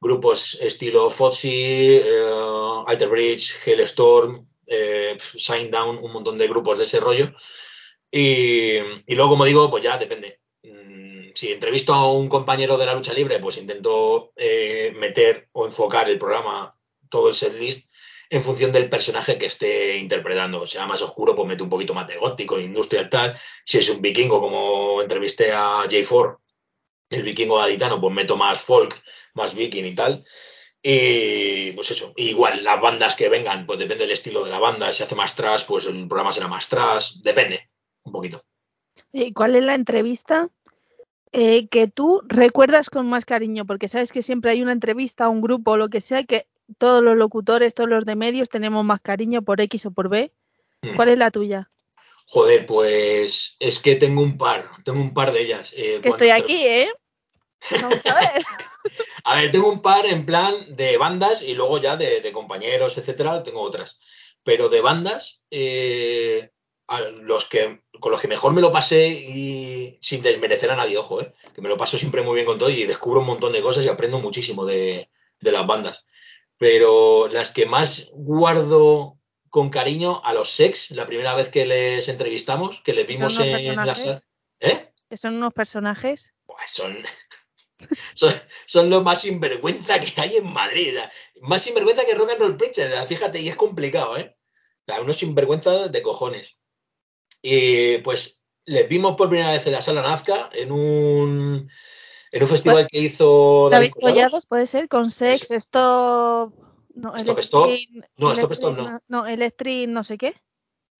Grupos estilo Foxy, eh, Alter Bridge, Hailstorm, eh, Shinedown, un montón de grupos de ese rollo. Y, y luego, como digo, pues ya depende. Mm, Si entrevisto a un compañero de la lucha libre, pues intento eh, meter o enfocar el programa, todo el setlist, en función del personaje que esté interpretando. Sea más oscuro, pues meto un poquito más de gótico, industrial, tal. Si es un vikingo, como entrevisté a Jay Ford, el vikingo gaditano, pues meto más folk, más viking y tal. Y pues eso, igual las bandas que vengan, pues depende del estilo de la banda, si hace más trash, pues el programa será más trash, depende un poquito.
¿Y cuál es la entrevista eh, que tú recuerdas con más cariño? Porque sabes que siempre hay una entrevista, un grupo lo que sea, que todos los locutores, todos los de medios tenemos más cariño por X o por B.
Mm.
¿Cuál es la tuya?
Joder, pues es que tengo un par, tengo un par de ellas. eh,
Que estoy aquí, ¿eh? Vamos a ver.
A ver, tengo un par en plan de bandas y luego ya de, de compañeros, etcétera, tengo otras. Pero de bandas, eh, a los que, con los que mejor me lo pasé y sin desmerecer a nadie, ojo, eh, que me lo paso siempre muy bien con todo y descubro un montón de cosas y aprendo muchísimo de, de las bandas. Pero las que más guardo con cariño a los Sex, la primera vez que les entrevistamos, que les
¿Que son
vimos en la sala. ¿Eh?
Que son unos personajes.
Pues son, son, son lo más sinvergüenza que hay en Madrid. o sea, más sinvergüenza que Rock and Roll Preacher, o sea, fíjate, y es complicado, ¿eh? O sea, unos sinvergüenza de cojones. Y pues les vimos por primera vez en la sala Nazca, en un, en un festival que hizo
David
Collados.
Collados, puede ser, con Sex, Stop. No,
Stop, Stop. No, Stop, Stop no.
No, Electric no sé qué.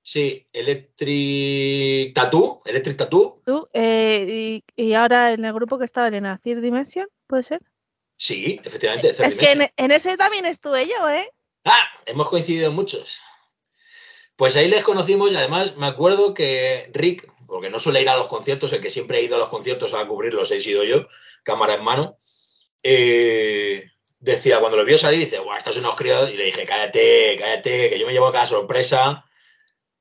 Sí, Electric Tattoo, Electric Tattoo,
Tú, eh, y, y ahora en el grupo que estaba en Acid Dimension, ¿puede ser?
sí, efectivamente. Third
Es que en, ese también estuve yo, ¿eh?
Ah, hemos coincidido en muchos. Pues ahí les conocimos y además me acuerdo que Rick, porque no suele ir a los conciertos, el que siempre ha ido a los conciertos a cubrirlos he sido yo, cámara en mano, eh, decía, cuando lo vio salir, dice, guau, estos unos críos, y le dije, cállate, cállate, que yo me llevo cada sorpresa,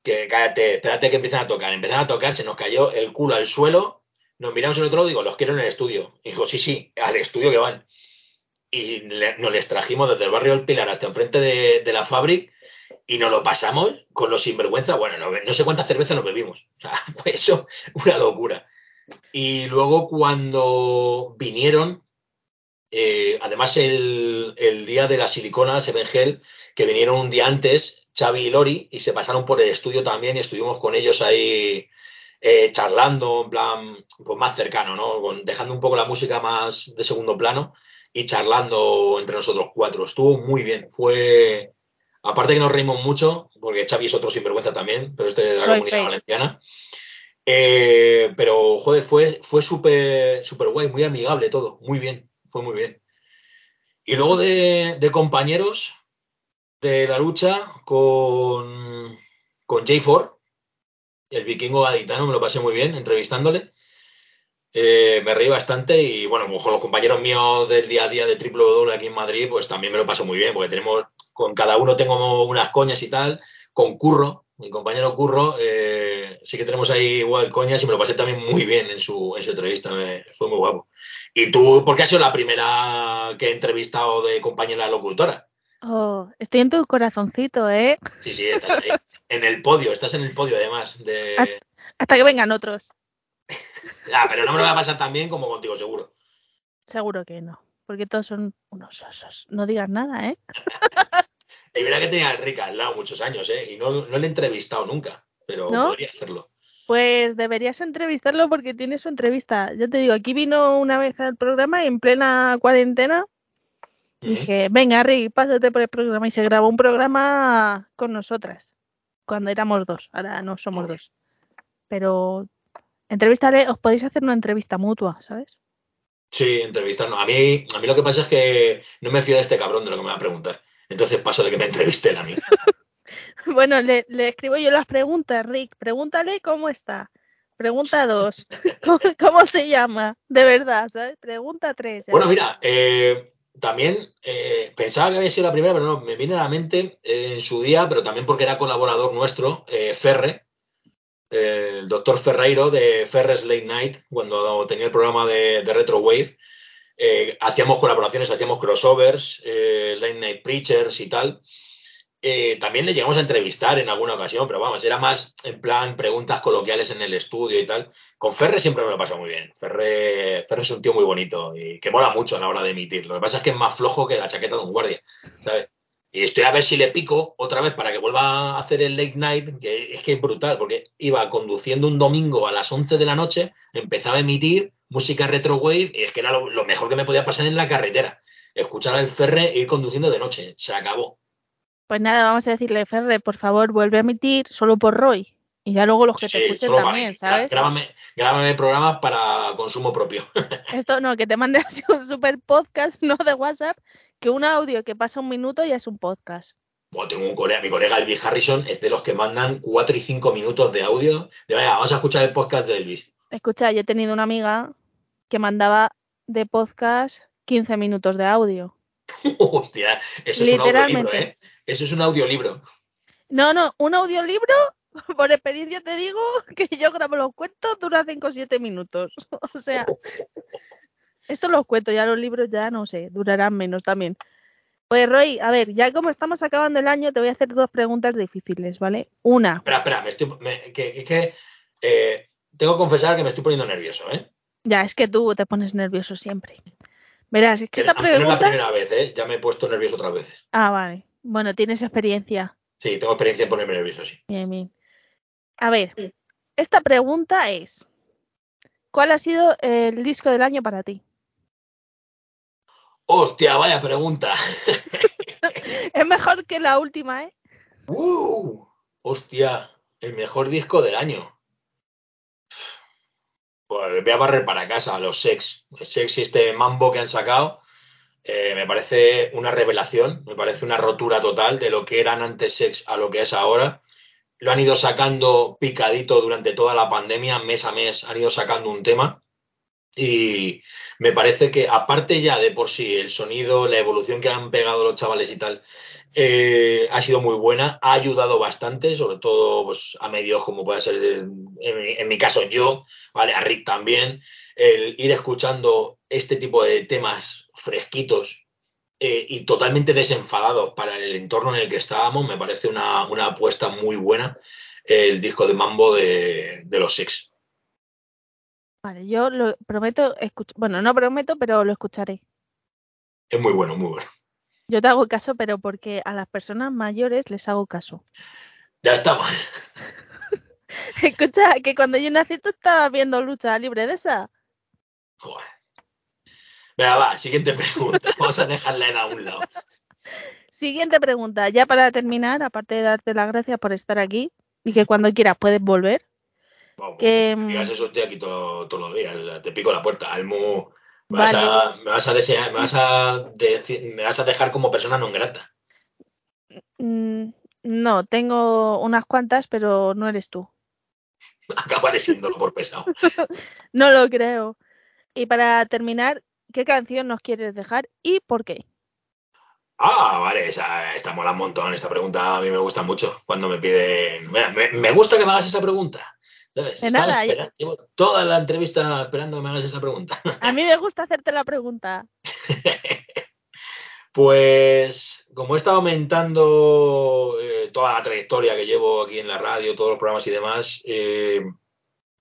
que cállate, espérate que empiezan a tocar. Empezaron a tocar, se nos cayó el culo al suelo, nos miramos en otro lado, digo, los quiero en el estudio. Y dijo, sí, sí, al estudio que van. Y le- nos les trajimos desde el barrio del Pilar hasta enfrente de, de la fábrica y nos lo pasamos con los sinvergüenza. Bueno, no, no sé cuántas cervezas nos bebimos. O sea, fue eso una locura. Y luego cuando vinieron, eh, además el, el día de la silicona, Seven Hell, que vinieron un día antes, Xavi y Lori, y se pasaron por el estudio también y estuvimos con ellos ahí eh, charlando, en plan, pues más cercano, ¿no? Dejando un poco la música más de segundo plano y charlando entre nosotros cuatro. Estuvo muy bien. Fue. Aparte que nos reímos mucho, porque Xavi es otro sinvergüenza también, pero este de la
Right,
comunidad valenciana. Eh, pero, joder, fue, fue súper súper guay, muy amigable todo. Muy bien, fue muy bien. Y luego de, de compañeros de la lucha con, con Jay Ford, el vikingo gaditano, me lo pasé muy bien entrevistándole. Eh, me reí bastante y bueno, pues con los compañeros míos del día a día de Triple W aquí en Madrid, pues también me lo paso muy bien, porque tenemos, con cada uno tengo unas coñas y tal, con Curro, mi compañero Curro, eh, sí que tenemos ahí igual coñas y me lo pasé también muy bien en su, en su entrevista, me- fue muy guapo. Y tú, porque has sido la primera que he entrevistado de compañera locutora.
Oh, estoy en tu corazoncito, ¿eh?
Sí, sí, estás ahí. en el podio, estás en el podio además. De...
Hasta que vengan otros.
Ah, pero no me lo va a pasar tan bien como contigo, seguro.
Seguro que no. Porque todos son unos osos. No digas nada, ¿eh?
Y mira que tenía al Rick al lado muchos años, ¿eh? Y no, no le he entrevistado nunca, pero
¿No?
podría hacerlo.
Pues deberías entrevistarlo porque tiene su entrevista. Ya te digo, aquí vino una vez al programa en plena cuarentena. Dije, venga, Rick, pásate por el programa. Y se grabó un programa con nosotras. Cuando éramos dos. Ahora no somos dos. Pero entrevístale, os podéis hacer una entrevista mutua, ¿sabes?
Sí, entrevistarnos. A mí, a mí lo que pasa es que no me fío de este cabrón de lo que me va a preguntar. Entonces paso de que me entreviste él a mí.
Bueno, le, le escribo yo las preguntas, Rick. Pregúntale cómo está. Pregunta dos. ¿Cómo, cómo se llama? De verdad, ¿sabes? Pregunta tres. ya
Bueno, mira, eh, también eh, pensaba que había sido la primera, pero no, me viene a la mente eh, en su día, pero también porque era colaborador nuestro, eh, Ferre, eh, el doctor Ferreiro de Ferres Late Night, cuando tenía el programa de, de Retro Wave. Eh, hacíamos colaboraciones, hacíamos crossovers, eh, Late Night Preachers y tal. Eh, también le llegamos a entrevistar en alguna ocasión, pero vamos, era más en plan preguntas coloquiales en el estudio y tal. Con Ferre siempre me lo he pasado muy bien. Ferre, Ferre es un tío muy bonito y que mola mucho a la hora de emitir. Lo que pasa es que es más flojo que la chaqueta de un guardia, ¿sabes? Y estoy a ver si le pico otra vez para que vuelva a hacer el late night, que es que es brutal, porque iba conduciendo un domingo a las 11 de la noche, empezaba a emitir música retro wave y es que era lo, lo mejor que me podía pasar en la carretera. escuchar al Ferre e ir conduciendo de noche. Se acabó.
Pues nada, vamos a decirle, Ferre, por favor, vuelve a emitir solo por Roy. Y ya luego los que
Sí,
te escuchen
para
también. ¿sabes?
Grábame, grábame programas para consumo propio.
Esto no, que te mande así un super podcast, no de WhatsApp, que un audio que pasa un minuto ya es un podcast.
Bueno, tengo un colega, mi colega Elvis Harrison es de los que mandan 4 y 5 minutos de audio. De vaya, vamos a escuchar el podcast de Elvis.
Escucha, yo he tenido una amiga que mandaba de podcast 15 minutos de audio.
Hostia, eso es un audiolibro,
Literalmente.
¿eh? Eso es un audiolibro.
No, no, un audiolibro, por experiencia te digo que yo grabo los cuentos, dura 5 o 7 minutos. O sea, esto los cuentos, ya los libros ya no sé, durarán menos también. Pues Roy, a ver, ya como estamos acabando el año, te voy a hacer dos preguntas difíciles, ¿vale? Una,
Espera, espera, me estoy, me- que, es que eh, tengo que confesar que me estoy poniendo nervioso, ¿eh?
ya es que tú te pones nervioso siempre. Verás, es que esta
Aunque no es la
pregunta...
primera vez, ¿eh? Ya me he puesto nervioso otras veces.
Ah, vale. Bueno, tienes experiencia.
Sí, tengo experiencia en ponerme nervioso, sí.
Bien, bien. A ver, esta pregunta es, ¿cuál ha sido el disco del año para ti?
Hostia, vaya pregunta.
Es mejor que la última, ¿eh?
¡Uh! Hostia, el mejor disco del año. Pues voy a barrer para casa, los Sex. El Sex y este mambo que han sacado eh, me parece una revelación, me parece una rotura total de lo que eran antes Sex a lo que es ahora. Lo han ido sacando picadito durante toda la pandemia, mes a mes han ido sacando un tema. Y me parece que aparte ya de por sí el sonido, la evolución que han pegado los chavales y tal, eh, ha sido muy buena, ha ayudado bastante, sobre todo pues, a medios como puede ser en, mi- en mi caso yo, ¿vale? a Rick también, el ir escuchando este tipo de temas fresquitos eh, y totalmente desenfadados para el entorno en el que estábamos, me parece una, una apuesta muy buena el disco de Mambo de, de los Six.
Vale, yo lo prometo, bueno, no prometo, pero lo escucharé.
Es muy bueno, muy bueno.
Yo te hago caso, pero porque a las personas mayores les hago caso.
Ya estamos.
Escucha, que cuando yo nací tú estabas viendo lucha libre de esa.
Joder. Venga, va, siguiente pregunta. Vamos a dejar la edad a un lado.
Siguiente pregunta, ya para terminar, aparte de darte las gracias por estar aquí y que cuando quieras puedes volver.
Vamos,
Que,
digas
mm,
eso, estoy aquí todo- todos los días. Te pico la puerta. Almu, me vas, a, me vas a desear, me vas a decir- me vas a dejar como persona no grata.
Mm, No, tengo unas cuantas, pero no eres tú.
Acabaré siéndolo por pesado.
No lo creo. Y para terminar, ¿qué canción nos quieres dejar y por qué?
Ah, vale, esa, esta mola un montón. Esta pregunta a mí me gusta mucho cuando me piden. Mira, me, me gusta que me hagas esa pregunta. ¿Sabes?
De nada,
llevo toda la entrevista esperando que me hagas esa pregunta.
A mí me gusta hacerte la pregunta.
Pues como he estado aumentando eh, toda la trayectoria que llevo aquí en la radio, todos los programas y demás, eh,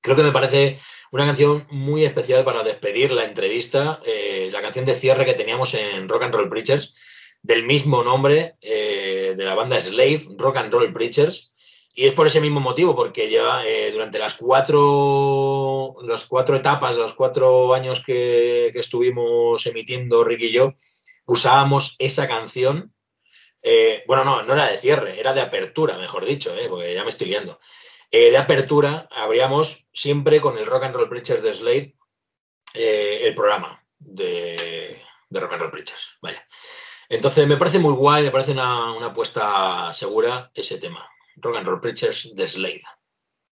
creo que me parece una canción muy especial para despedir la entrevista, eh, la canción de cierre que teníamos en Rock and Roll Preachers, del mismo nombre de la banda Slave, Rock and Roll Preachers. Y es por ese mismo motivo, porque lleva eh, durante las cuatro, las cuatro etapas, los cuatro años que, estuvimos emitiendo Rick y yo, usábamos esa canción. eh, bueno, no, no era de cierre, era de apertura, mejor dicho, eh, porque ya me estoy liando. Eh, de apertura, abríamos siempre con el Rock and Roll Preachers de Slade el programa de, de Rock and Roll Preachers. Vaya. Entonces me parece muy guay, me parece una, una apuesta segura ese tema. Rock and Roll Preachers de Slade.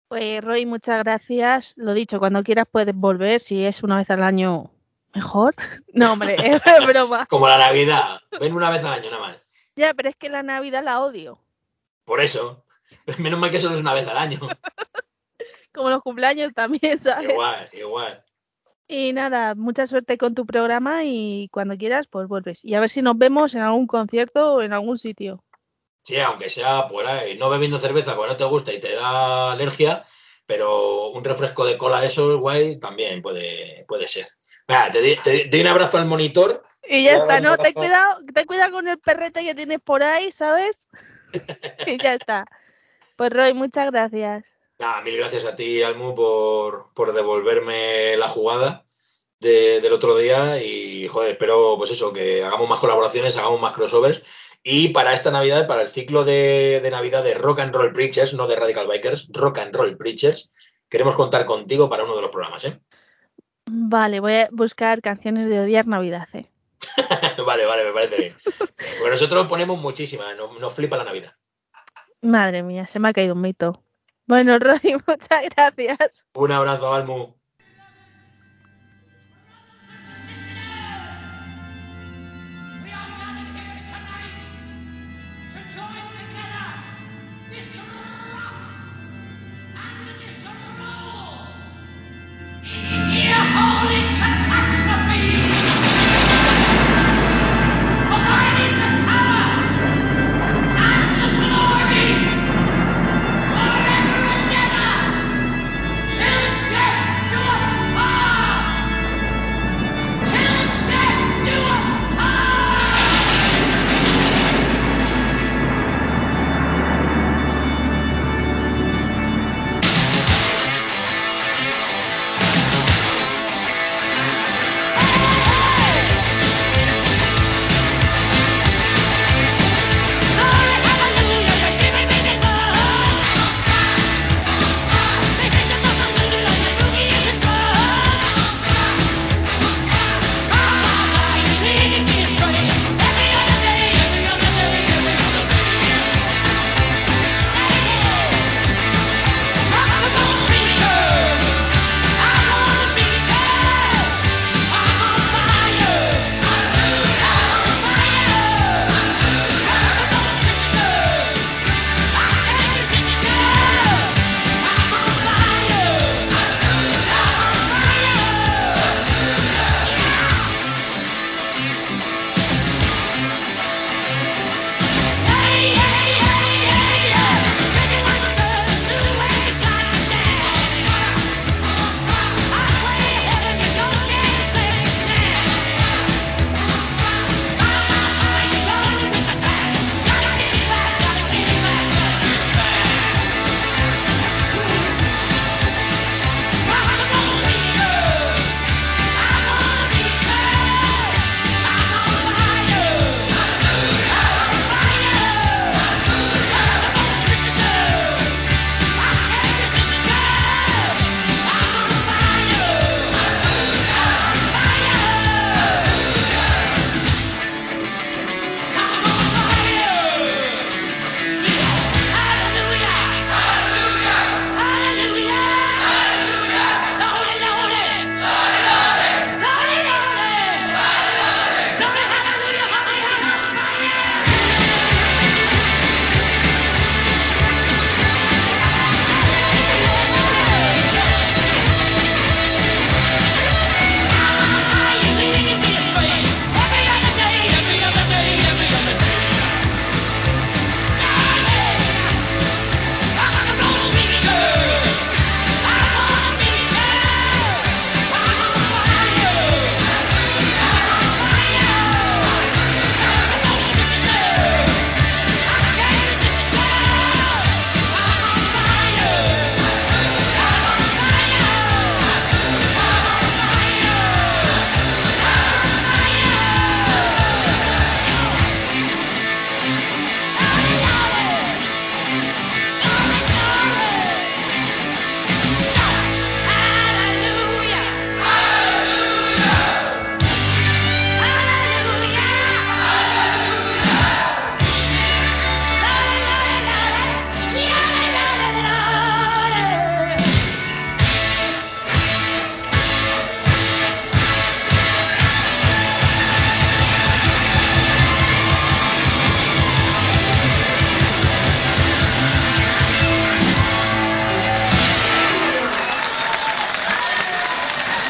Pues Roy, muchas gracias. Lo dicho, cuando quieras puedes volver. Si es una vez al año, mejor. No, hombre, es broma.
Como la Navidad, ven una vez al año nada más.
Ya, pero es que la Navidad la odio.
Por eso, menos mal que solo es una vez al año.
Como los cumpleaños también, ¿sabes?
Igual, igual.
Y nada, mucha suerte con tu programa y cuando quieras, pues vuelves. Y a ver si nos vemos en algún concierto o en algún sitio.
Sí, aunque sea por ahí, no bebiendo cerveza porque no te gusta y te da alergia, pero un refresco de cola de esos, guay, también puede, puede ser. Venga, te, di- te di- un abrazo al monitor.
Y ya está, ¿no? Ten cuidado, ten cuidado con el perrete que tienes por ahí, ¿sabes? y ya está. Pues Roy, muchas gracias.
Nada, mil gracias a ti, Almu, por, por devolverme la jugada. de- del otro día y, joder, espero, pues eso, que hagamos más colaboraciones, hagamos más crossovers. Y para esta Navidad, para el ciclo de, de Navidad de Rock and Roll Preachers, no de Radical Bikers, Rock and Roll Preachers, queremos contar contigo para uno de los programas, ¿eh?
Vale, voy a buscar canciones de odiar Navidad. ¿eh?
vale, vale, me parece bien. Porque nosotros ponemos muchísimas, nos, nos flipa la Navidad.
Madre mía, se me ha caído un mito. Bueno, Roy, muchas gracias.
Un abrazo, Almu.